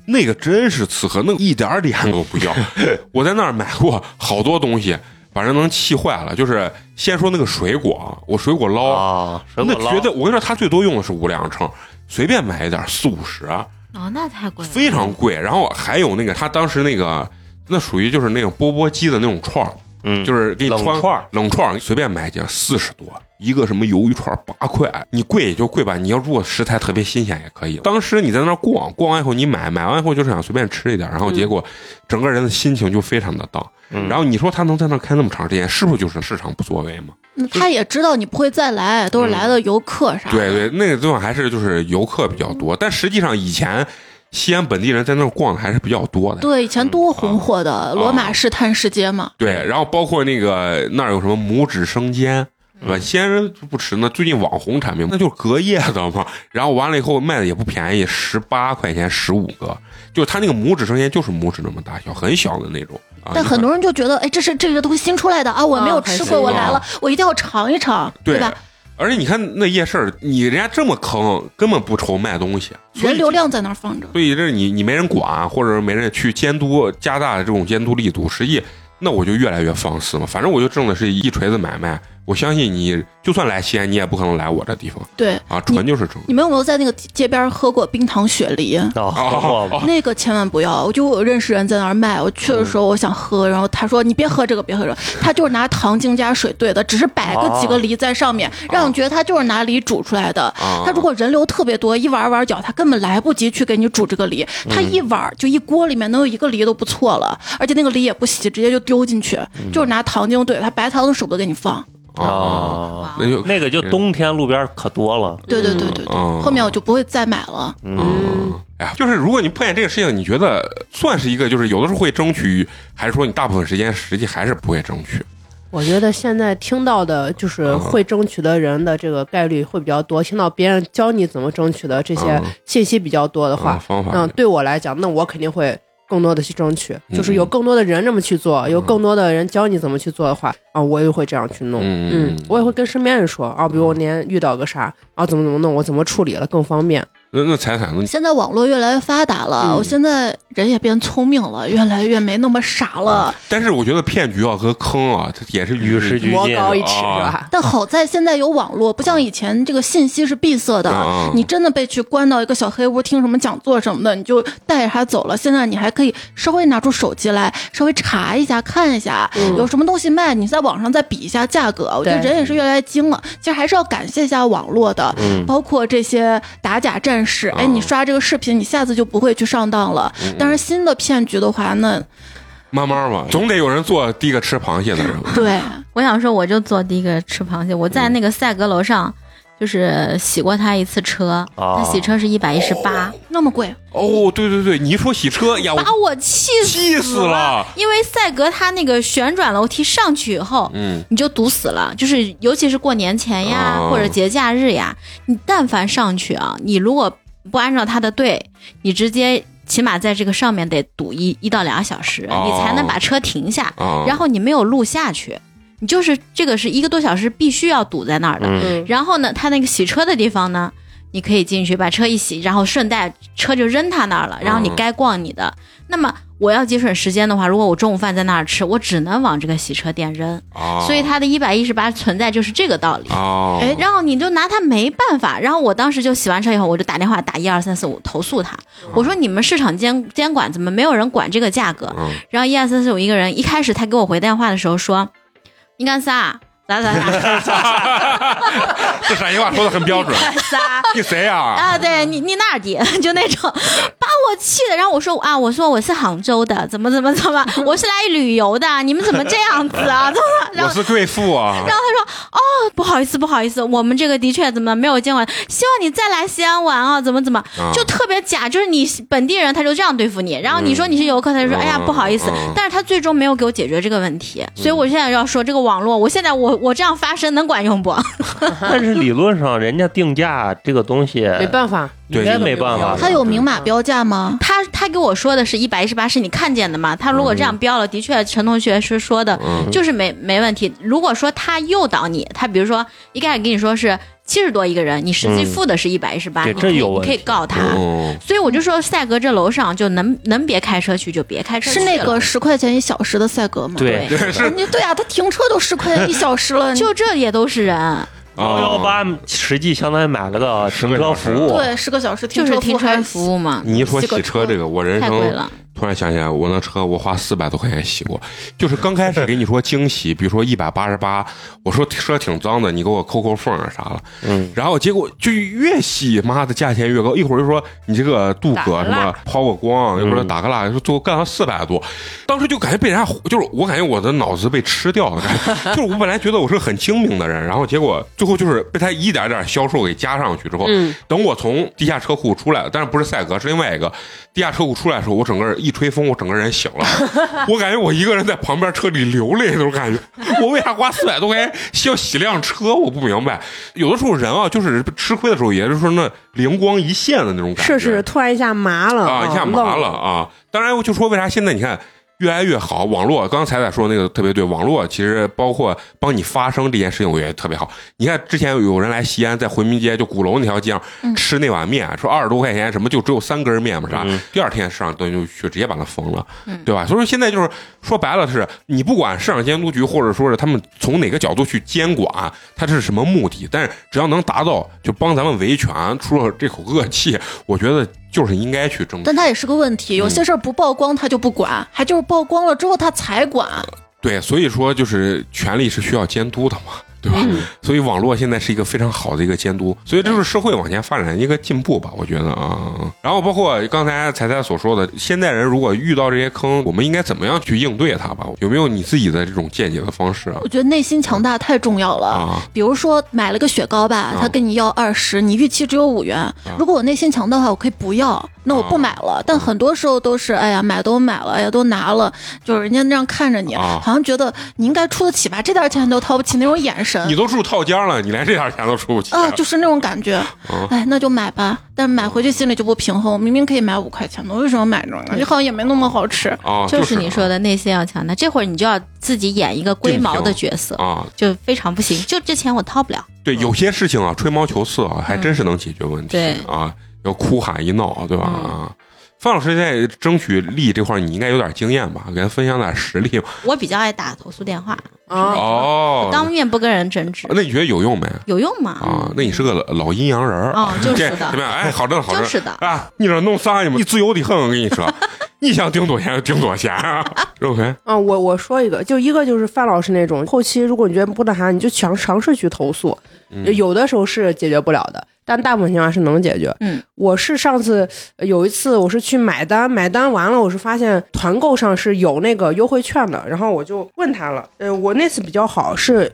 那个真是刺客，那一点儿脸都不要。<laughs> 我在那儿买过好多东西，把人能气坏了。就是先说那个水果啊，我水果捞，啊，水果捞那绝对，我跟你说，他最多用的是五两秤，随便买一点四五十，哦，那太贵了，非常贵。然后还有那个他当时那个，那属于就是那种钵钵鸡的那种串儿，嗯，就是给你穿冷串儿冷串儿随便买一件四十多，一个什么鱿鱼串儿八块，你贵也就贵吧。你要如果食材特别新鲜也可以。当时你在那儿逛，逛完以后你买，买完以后就是想随便吃一点，然后结果整个人的心情就非常的荡。嗯然后你说他能在那儿开那么长时间，是不是就是市场不作为嘛？那他也知道你不会再来，都是来的游客啥的。对对，那个地方还是就是游客比较多，但实际上以前西安本地人在那儿逛的还是比较多的。对，以前多红火的罗马式探视街嘛。对，然后包括那个那儿有什么拇指生煎。对吧？西安人不吃，那最近网红产品那就是隔夜的嘛。然后完了以后卖的也不便宜，十八块钱十五个，就是它那个拇指生煎就是拇指那么大小，很小的那种。啊、但很多人就觉得，哎，这是这个东西新出来的啊，我没有吃过，啊我来了，我一定要尝一尝，对吧？而且你看那夜市儿，你人家这么坑，根本不愁卖东西，人流量在那儿放着。所以这你你没人管，或者没人去监督，加大这种监督力度，实际那我就越来越放肆嘛。反正我就挣的是一锤子买卖，我相信你就算来西安，你也不可能来我这地方对，啊，纯就是纯。你们有没有在那个街边喝过冰糖雪梨？哦，喝过吧那个千万不要！我就有认识人在那儿卖，我去的时候我想喝，然后他说你别喝这个，别喝这个，他就是拿糖精加水兑的，只是摆个几个梨在上面，让你觉得他就是拿梨煮出来的。啊他如果人流特别多，一碗碗搅，他根本来不及去给你煮这个梨，他一碗就一锅里面能有一个梨都不错了，而且那个梨也不洗，直接就丢进去，就是拿糖精兑，他白糖都舍不得给你放。啊，那就那个就冬天路边可多了。对对对对对，嗯。后面我就不会再买了。嗯，哎呀，就是如果你碰见这个事情，你觉得算是一个，就是有的时候会争取，还是说你大部分时间实际还是不会争取？我觉得现在听到的就是嗯会争取的人的这个概率会比较多，听到别人教你怎么争取的这些嗯。信息比较多的啊话，方法嗯，对我来讲，那我肯定会更多的去争取，嗯。就是有更多的人这么去做，有更多的人教你怎么去做的话，啊，我也会这样去弄，嗯嗯，我也会跟身边人说啊，比如我那天遇到个啥啊，怎么怎么弄，我怎么处理了更方便，那那财产呢？现在网络越来越发达了，嗯我现在人也变聪明了，越来越没那么傻了。但是我觉得骗局啊和坑啊，它也是与时俱魔进高一尺啊是吧？但好在现在有网络，不像以前这个信息是闭塞的。啊你真的被去关到一个小黑屋听什么讲座什么的，你就带着他走了。现在你还可以稍微拿出手机来，稍微查一下、看一下、嗯有什么东西卖，你在网上再比一下价格。我觉得人也是越来越精了。其实还是要感谢一下网络的，嗯包括这些打假战士。哎，啊你刷这个视频，你下次就不会去上当了。嗯但但是新的骗局的话，那慢慢吧，总得有人做第一个吃螃蟹的人。对 <laughs> 我想说，我就做第一个吃螃蟹。我在那个赛格楼上，就是洗过他一次车，哦他洗车是一百一十八，那么贵，哦，对对对，你一说洗车呀，我把我气气死了。因为赛格他那个旋转楼梯上去以后，嗯，你就堵死了，就是尤其是过年前呀，哦或者节假日呀，你但凡上去啊，你如果不按照他的队，你直接起码在这个上面得堵一一到两个小时，哦。你才能把车停下，啊，然后你没有路下去，你就是这个是一个多小时必须要堵在那儿的。然后呢，他那个洗车的地方呢，你可以进去把车一洗，然后顺带车就扔他那儿了，然后你嗯该逛你的。那么我要节省时间的话，如果我中午饭在那儿吃，我只能往这个洗车店扔，啊，所以它的一百一十八存在就是这个道理。哦，哎然后你就拿他没办法，然后我当时就洗完车以后，我就打电话打一二三四五投诉他，我说你们市场监监管怎么没有人管这个价格？嗯。然后一二三四五一个人，一开始他给我回电话的时候说，你干啥？咋咋咋？<laughs> 这陕西话说的很标准。你谁呀？啊，对你你哪儿的？<laughs> 就那种把我气的。然后我说啊，我说我是杭州的，怎么怎么怎么，<laughs> 我是来旅游的，你们怎么这样子啊？怎么？然后我是贵妇啊。然后他说哦，不好意思不好意思，我们这个的确怎么没有监管，希望你再来西安玩啊，怎么怎么，啊就特别假，就是你本地人他就这样对付你，然后你说你是游客，他就说嗯哎呀不好意思嗯，但是他最终没有给我解决这个问题，所以我现在要说这个网络，我现在我我这样发声能管用不？<laughs> 但是理论上人家定价这个东西没办法，应该没办法。他有明码标价吗？他他给我说的是一百一十八，是你看见的嘛？他如果这样标了，的确陈同学是说的，嗯就是没没问题。如果说他诱导你，他比如说一开始跟你说是七十多一个人，你实际嗯。付的是一百一十八，你可以告他。嗯，所以我就说赛格这楼上就能能别开车去就别开车去是那个十块钱一小时的赛格吗？对。对是。你对啊，他停车都十块钱一小时。了，就这也都是人，幺幺啊。八实际相当于买了个停车服务，对十个小时就是停车车还服务嘛，你一说洗车车这个，我人生太贵了。突然想起来，我那车我花四百多块钱洗过，<laughs> 就是刚开始给你说惊喜，比如说一百八十八，我说车挺脏的，你给我抠抠缝啊啥了，嗯，然后结果就越洗，妈的价钱越高，一会儿就说你这个镀铬什么蜡抛个光，一会儿嗯打个蜡，说最后干到四百多，当时就感觉被人家就是我感觉我的脑子被吃掉了，感觉。<laughs> 就是我本来觉得我是个很精明的人，然后结果最后就是被他一点点销售给加上去之后，嗯，等我从地下车库出来，但是不是赛格，是另外一个。地下车库出来的时候，我整个人一吹风，我整个人醒了，<laughs> 我感觉我一个人在旁边车里流泪那种感觉。我为啥花四百多块钱需要洗辆车？我不明白。有的时候人啊，就是吃亏的时候，也就是说那灵光一现的那种感觉，是是，突然一下麻了啊，一下麻了。啊。当然，我就说为啥现在你看。越来越好，网络刚才在说那个特别对，网络其实包括帮你发声这件事情，我觉得特别好。你看之前有人来西安，在回民街就鼓楼那条街上吃那碗面，说二十多块钱，什么就只有三根面嘛啥，嗯第二天市场端就去直接把它封了，对吧？所以说现在就是说白了是，你不管市场监督局或者说是他们从哪个角度去监管，它是什么目的，但是只要能达到就帮咱们维权出了这口恶气，我觉得就是应该去争取。但他也是个问题，有些事儿不曝光他就不管，还就是曝光了之后他才管。对，所以说就是权力是需要监督的嘛，对吧？所以网络现在是一个非常好的一个监督，所以这是社会往前发展的一个进步吧，我觉得啊。然后包括刚才彩彩所说的，现代人如果遇到这些坑，我们应该怎么样去应对它吧？有没有你自己的这种见解的方式啊我？觉得内心强大太重要了。啊比如说买了个雪糕吧，他跟你要二十，你预期只有五元。如果我内心强大的话，我可以不要，那我不买了。但很多时候都是，哎呀，买都买了，哎呀，都拿了，就是人家那样看着你，啊好像觉得你应该出得起吧，这点钱你都掏不起那种眼神你。都住套间了，你连这点钱都出不起啊，就是那种感觉，嗯哎，那就买吧。但买回去心里就不平衡，明明可以买五块钱的，为什么买这个？你好像也没那么好吃。啊，就是是你说的内心要强大，这会儿你就要自己演一个龟毛的角色，啊，就非常不行。就这钱我掏不了，对，有些事情啊，吹毛求疵啊，还真是能解决问题。对啊，要哭喊一闹，对吧？啊，范老师在争取利益这块儿，你应该有点经验吧？给咱分享点实例吧。我比较爱打投诉电话，啊，哦，当面不跟人争执，那你觉得有用没？有用吗？啊，那你是个老老阴阳人儿哦就是的怎么样？哎，好着呢好着呢，就是的啊！你这弄啥呀嘛？你自由的很，我跟你说，<laughs> 你想顶多钱就顶多钱啊！肉葵啊，我我说一个，就一个就是范老师那种，后期如果你觉得不那啥，你就强尝试去投诉，有的时候是解决不了的。但大部分情况是能解决。嗯，我是上次呃有一次我是去买单，买单完了我是发现团购上是有那个优惠券的，然后我就问他了，呃，我那次比较好是。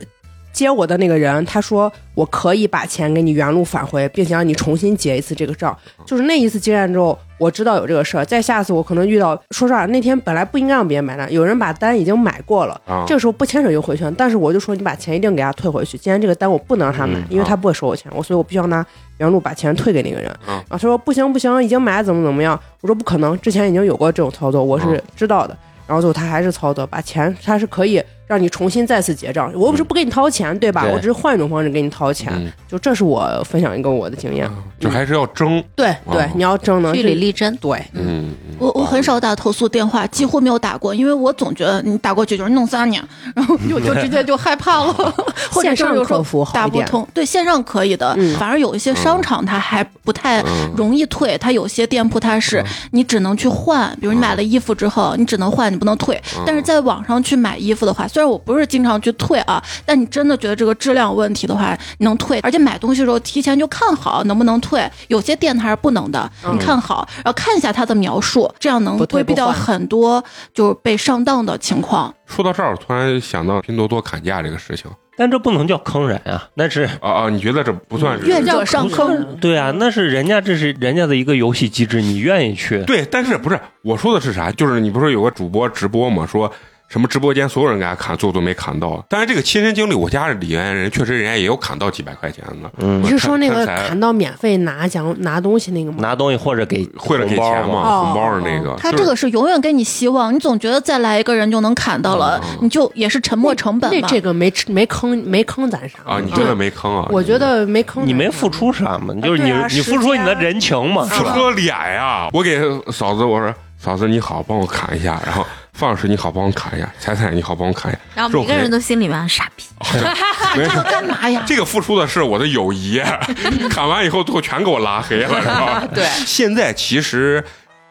接我的那个人，他说我可以把钱给你原路返回，并且让你重新结一次这个账。就是那一次经验之后，我知道有这个事儿。再下次我可能遇到，说实话，那天本来不应该让别人买单，有人把单已经买过了，啊这个时候不牵扯优惠券，但是我就说你把钱一定给他退回去。既然这个单我不能让他买，嗯因为他不会收我钱，我所以我必须要拿原路把钱退给那个人。嗯然后他说不行不行，已经买怎么怎么样？我说不可能，之前已经有过这种操作，我是嗯知道的。然后最后他还是操作，把钱他是可以让你重新再次结账，我又不是不给你掏钱，对吧？对我只是换一种方式给你掏钱。嗯就这是我分享一个我的经验。就还是要争，对对哦，你要争能据理力争。对，嗯，我我很少打投诉电话，几乎没有打过，因为我总觉得你打过去就是弄死你，然后就就直接就害怕了，或 <laughs> 者线上就是有时候客服好一点。<laughs> 打不通。对，线上可以的，嗯反而有一些商场它还不太嗯容易退，它有些店铺它是你只能去换，比如你买了衣服之后，你只能换，你不能退。但是在网上去买衣服的话，虽然我不是经常去退啊，但你真的觉得这个质量问题的话，你能退。而且买东西的时候提前就看好能不能退，有些店它是不能的，你看好，然后看一下它的描述，这样能规避掉很多就是被上当的情况。说到这儿，我突然想到拼多多砍价这个事情但这不能叫坑人啊，那是啊啊！你觉得这不算是愿者上坑，对啊，那是人家这是人家的一个游戏机制，你愿意去？对，但是不是我说的是啥？就是你不是有个主播直播嘛，说什么直播间所有人给他砍，最后都没砍到。但是这个亲身经历，我家里面人确实人家也有砍到几百块钱的，嗯你，是说那个砍到免费拿奖拿东西那个吗？拿东西或者给或者给钱嘛，哦红包的那个。他这个是永远给你希望，你总觉得再来一个人就能砍到了，嗯你就也是沉没成本嘛。那这个没没坑没坑咱啥啊，你觉得没坑啊？我觉得没坑，你没付出啥嘛？就是你你付出你的人情嘛，是吧？付出了脸呀！我给嫂子我说，嫂子你好，帮我砍一下，然后范老师你好，帮我砍一下，彩彩你好，帮我砍一下。然后每个人都心里面傻逼，<laughs> 没 <laughs> 这个干嘛呀？这个付出的是我的友谊，<laughs> 砍完以后最后全给我拉黑了，是吧？对现在其实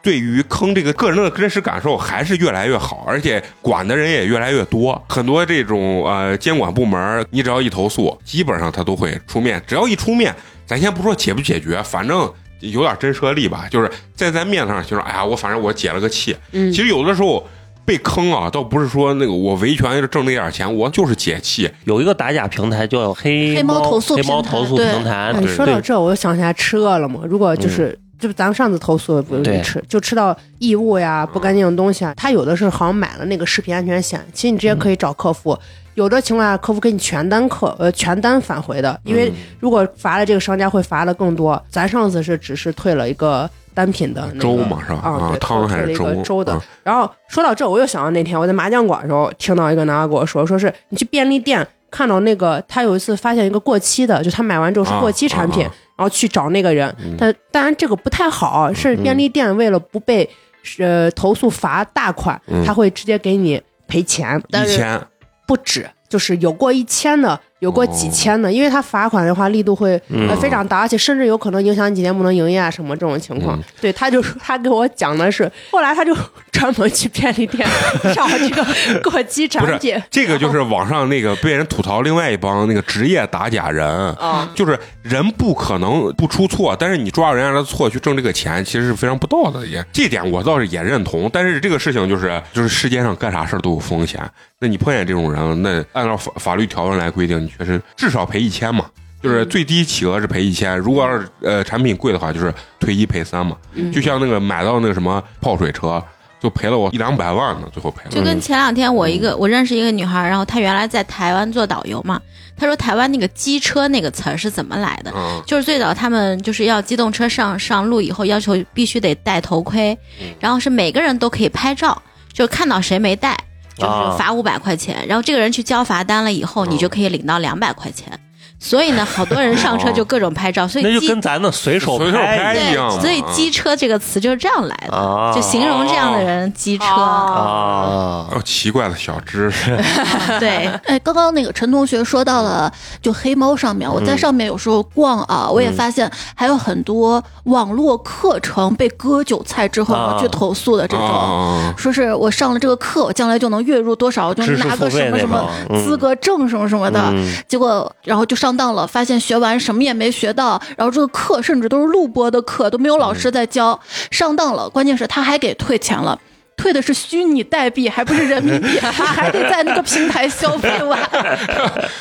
对于坑这个个人的真实感受还是越来越好，而且管的人也越来越多。很多这种呃监管部门，你只要一投诉，基本上他都会出面。只要一出面，咱先不说解不解决，反正。有点震慑力吧，就是在咱面子上，就是哎呀，我反正我解了个气。嗯其实有的时候被坑啊，倒不是说那个我维权挣那点钱，我就是解气。有一个打假平台叫黑黑猫投诉黑猫平台投诉对平台哎，，说到这，我又想起来吃饿了么。如果就是、就咱们上次投诉的不是对吃，就吃到异物呀、不干净的东西啊，他有的是好像买了那个食品安全险，其实你直接可以找客服。有的情况下，客服给你全单客呃全单返回的，因为如果罚了这个商家会罚的更多。咱上次是只是退了一个单品的那个粥嘛是吧？啊，汤还是粥粥的啊。然后说到这，我又想到那天我在麻将馆的时候，听到一个男孩跟我说，说是你去便利店看到那个，他有一次发现一个过期的，就他买完之后是过期产品，然后去找那个人，嗯。但当然这个不太好，是便利店为了不被呃投诉罚大款，嗯。他会直接给你赔钱，但是不止，就是有过一千的，有过几千的，因为他罚款的话力度会、嗯呃非常大，而且甚至有可能影响你几天不能营业啊什么这种情况。嗯对，他就他给我讲的是，后来他就专门去便利店找这个过期不是产品。这个就是网上那个被人吐槽另外一帮那个职业打假人。啊，就是人不可能不出错，但是你抓住人家的错去挣这个钱，其实是非常不道德的。也这点我倒是也认同，但是这个事情就是就是世界上干啥事儿都有风险。那你碰见这种人，那按照法法律条文来规定，你确实至少赔一千嘛，就是最低企鹅是赔一千。如果要是呃产品贵的话，就是退一赔三嘛。嗯就像那个买到那个什么泡水车，就赔了我一两百万呢，最后赔了。就跟前两天我一个我认识一个女孩，然后她原来在台湾做导游嘛，她说台湾那个机车那个词儿是怎么来的？嗯就是最早他们就是要机动车上上路以后，要求必须得戴头盔，然后是每个人都可以拍照，就看到谁没戴，就是啊罚五百块钱。然后这个人去交罚单了以后，你就可以领到两百块钱。所以呢，好多人上车 <laughs> 就各种拍照，所以那就机跟咱的随手随手拍一样嘛，所以机车这个词就是这样来的，啊，就形容这样的人机车。哦。啊，哦，奇怪的小知识，<laughs> 对，哎，刚刚那个陈同学说到了，就黑猫上面，我在上面有时候逛啊，我也发现还有很多网络课程被割韭菜之后去投诉的这种。啊，说是我上了这个课，我将来就能月入多少，我就拿个什么什么资格证什么什么的。嗯。结果然后就上当了，发现学完什么也没学到，然后这个课甚至都是录播的课，都没有老师在教，上当了。关键是他还给退钱了。退的是虚拟代币，还不是人民币，你 <laughs> 还得在那个平台消费完。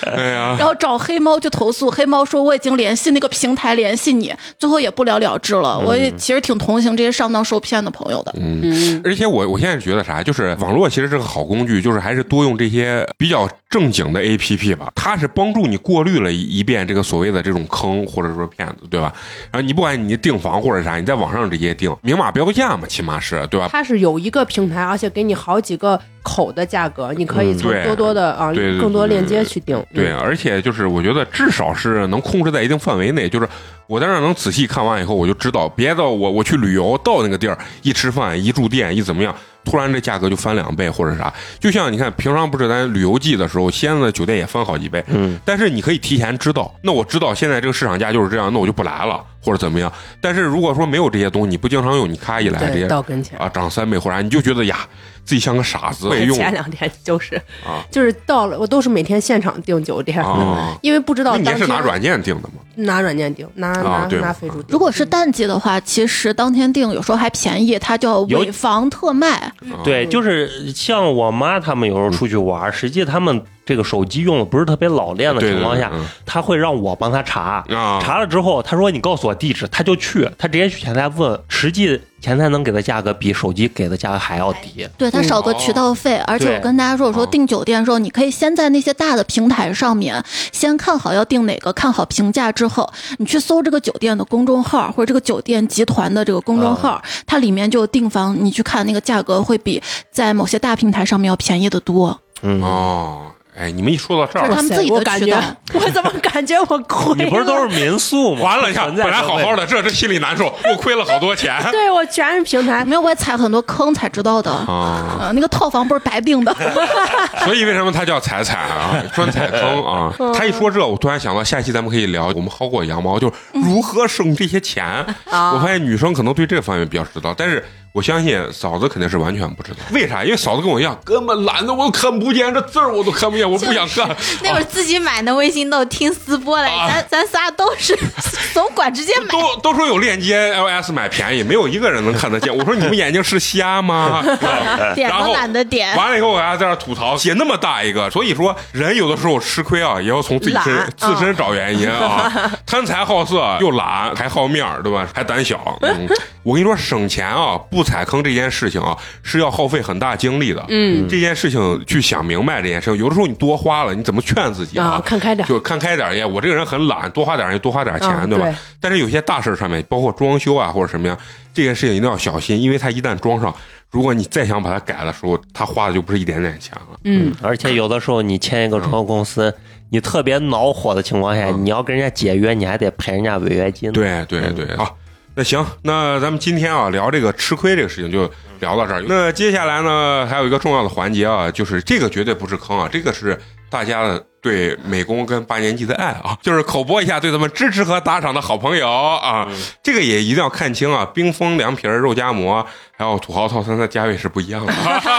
哎呀，然后找黑猫去投诉，黑猫说我已经联系那个平台联系你，最后也不了了之了。我也其实挺同情这些上当受骗的朋友的。嗯，而且我我现在觉得啥，就是网络其实是个好工具，就是还是多用这些比较正经的 A P P 吧，它是帮助你过滤了一一遍这个所谓的这种坑或者说骗子，对吧？然后你不管你订房或者啥，你在网上直接订，明码标价嘛，起码是对吧？它是有一个平台，而且给你好几个口的价格，你可以从多多的啊更多链接去订。对，嗯，而且就是我觉得至少是能控制在一定范围内，就是我在那儿能仔细看完以后，我就知道，别到我我去旅游到那个地儿一吃饭一住店一怎么样，突然这价格就翻两倍或者啥。就像你看，平常不是咱旅游季的时候，西安的酒店也翻好几倍，嗯，但是你可以提前知道，那我知道现在这个市场价就是这样，那我就不来了或者怎么样。但是如果说没有这些东西，你不经常用，你咔一来这对，些到跟前。啊涨三倍或者啥，你就觉得呀自己像个傻子，没用前两天就是啊就是到了，我都是每天现场订酒店，啊。因为不知道那你当天也是拿软件订的吗？拿软件订，拿啊拿拿飞猪。如果是淡季的话，其实当天订有时候还便宜，它叫有尾房特卖。对，就是像我妈他们有时候出去玩，实际他们这个手机用的不是特别老练的情况下他会让我帮他查。啊，查了之后，他说你告诉我地址，他就去，他直接去前台问，实际前台能给的价格比手机给的价格还要低。对，他少个渠道费，而且我跟大家说，我说哦订酒店的时候，你可以先在那些大的平台上面先看好要订哪个，看好评价之后，你去搜这个酒店的公众号或者这个酒店集团的这个公众号，它里面就有订房，你去看那个价格会比在某些大平台上面要便宜的多。嗯，哦，哎，你们一说到这儿这是，他们自己我感觉的渠道。我怎么感觉我亏了？你不是都是民宿吗？完了，你看，本来好好的。这这心里难受，又亏了好多钱 <laughs> 对我全是平台，没有，我也踩很多坑才知道的。啊。呃，那个套房不是白订的，<laughs> 所以为什么它叫踩踩啊？专踩坑啊！<laughs> 他一说这，我突然想到，下期咱们可以聊我们薅过羊毛，就是如何省这些钱。啊我发现女生可能对这方面比较知道，但是我相信嫂子肯定是完全不知道。为啥？因为嫂子跟我一样，根本懒得我都看不见这字儿，我都看不见，我不想看。<laughs> 那会儿自己买的微信都听私播了，啊咱咱仨都是 <laughs> 总管直接买。都都说有链接 iOS 买便宜，没有一个人能看得见。我说你们眼睛是瞎吗？<laughs> 点都懒得点，完了以后，我还在那儿吐槽，写那么大一个，所以说人有的时候吃亏啊，也要从自己身懒自身找原因啊。贪财好色，又懒，还好面儿，对吧？还胆小。嗯，我跟你说，省钱啊，不踩坑这件事情啊，是要耗费很大精力的。嗯这件事情去想明白这件事情，有的时候你多花了，你怎么劝自己啊，看开点。就看开点儿也，我这个人很懒，多花点就多花点钱，嗯对吧？对但是有些大事上面，包括装修啊或者什么呀，这件事情一定要小心，因为它一旦装上，如果你再想把它改的时候，它花的就不是一点点钱了。嗯，而且有的时候你签一个装修公司，你特别恼火的情况下，嗯你要跟人家解约，你还得赔人家违约金。，对对对，好，那行，那咱们今天啊聊这个吃亏这个事情就聊到这儿。那接下来呢，还有一个重要的环节啊，就是这个绝对不是坑啊，这个是大家的对美工跟八年级的爱啊，就是口播一下对咱们支持和打赏的好朋友啊，这个也一定要看清啊，冰封凉皮儿、肉夹馍，还有土豪套餐的价位是不一样的。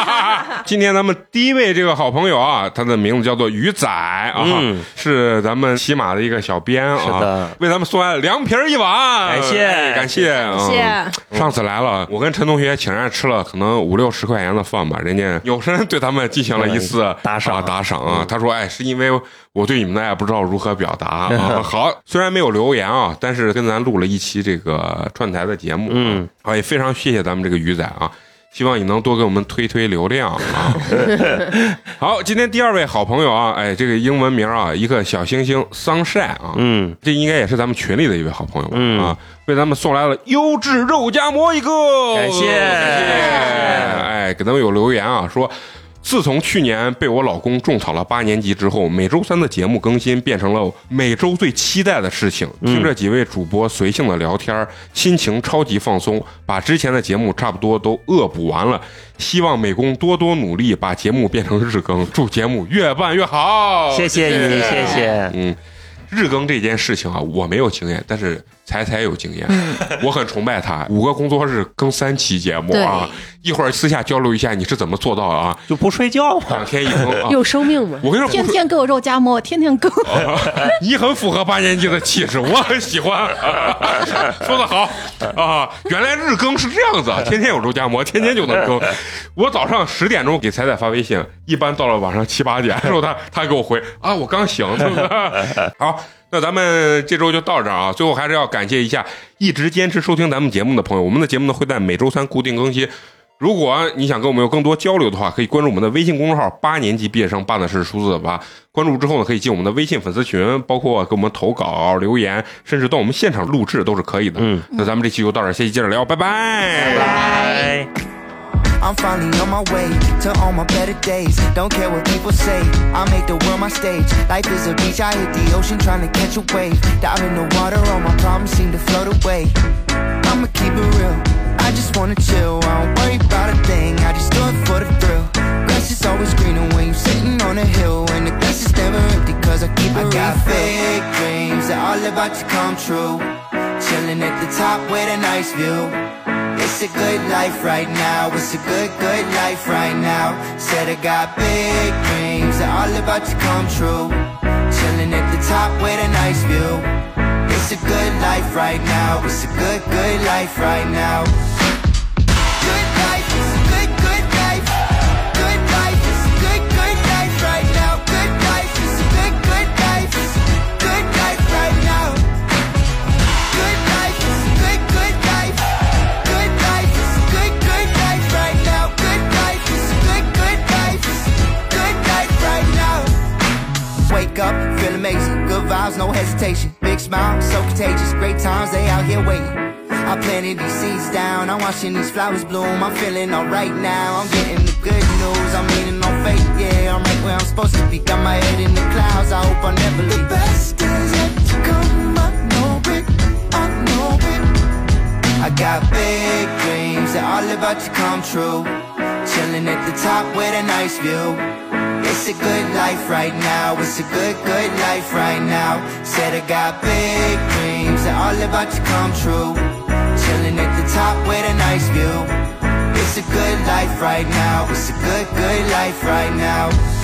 <laughs> 今天咱们第一位这个好朋友啊，他的名字叫做鱼仔啊，嗯是咱们骑马的一个小编啊，为咱们送来凉皮儿一碗，感谢哎感谢，谢嗯。上次来了，我跟陈同学请人家吃了可能五六十块钱的饭吧，人家有声对他们进行了一次嗯 <laughs> 打赏啊打赏啊。他说：“哎，是因为我对你们的爱不知道如何表达 <laughs> 啊。”好，虽然没有留言啊，但是跟咱录了一期这个串台的节目，嗯，啊，也非常谢谢咱们这个鱼仔啊。希望你能多给我们推推流量啊！<laughs> 好，今天第二位好朋友啊，哎，这个英文名啊，一个小星星 sunshine 啊，嗯，这应该也是咱们群里的一位好朋友吧嗯啊，为咱们送来了优质肉夹馍一个，感谢感谢！哎，给咱们有留言啊，说自从去年被我老公种草了八年级之后，每周三的节目更新变成了每周最期待的事情。听着几位主播随性的聊天，心情超级放松，把之前的节目差不多都恶补完了。希望美工多多努力，把节目变成日更，祝节目越办越好。谢谢你，谢谢。嗯，日更这件事情啊，我没有经验，但是彩彩有经验，<laughs> 我很崇拜他。五个工作日更三期节目啊，一会儿私下交流一下你是怎么做到的啊？就不睡觉嘛。两天一更啊，<laughs> 有生命嘛。我跟你说，天天给我肉夹馍，天天更。你很符合八年级的气质，我很喜欢。<laughs> 说的好啊！原来日更是这样子，啊，天天有肉夹馍，天天就能更。我早上十点钟给彩彩发微信，一般到了晚上七八点之后，他他给我回啊，我刚醒，是不是？好，那咱们这周就到这儿啊。最后还是要感谢一下一直坚持收听咱们节目的朋友。我们的节目呢会在每周三固定更新。如果你想跟我们有更多交流的话，可以关注我们的微信公众号“八年级毕业生”，八的是数字的八。关注之后呢，可以进我们的微信粉丝群，包括给我们投稿、留言，甚至到我们现场录制都是可以的。嗯，那咱们这期就到这儿，下期接着聊，拜拜。拜。I'm finally on my way to all my better days. Don't care what people say, I make the world my stage. Life is a beach, I hit the ocean trying to catch a wave. Dive in the water, all my problems seem to float away. I'ma keep it real, I just wanna chill. I don't worry about a thing, I just do it for the thrill. Grass is always greener when you're sitting on a hill. And the glass is never empty, cause I keep it I got big dreams that all about to come true. Chilling at the top with a nice view. It's a good life right now. It's a good, good life right now. Said I got big dreams that all about to come true. Chilling at the top with a nice view. It's a good life right now. It's a good, good life right now. Hesitation. Big smile, so contagious. Great times, they out here waiting. I planted these seeds down. I'm watching these flowers bloom. I'm feeling alright now. I'm getting the good news. I'm leaning on faith. Yeah, I'm right where I'm supposed to be. Got my head in the clouds. I hope I never leave. The best is yet to come. I know it. I know it. I got big dreams that all about to come true. Chilling at the top with a nice view. It's a good life right now. It's a good, good life right now. Said I got big dreams that all about to come true. Chilling at the top with a nice view. It's a good life right now. It's a good, good life right now.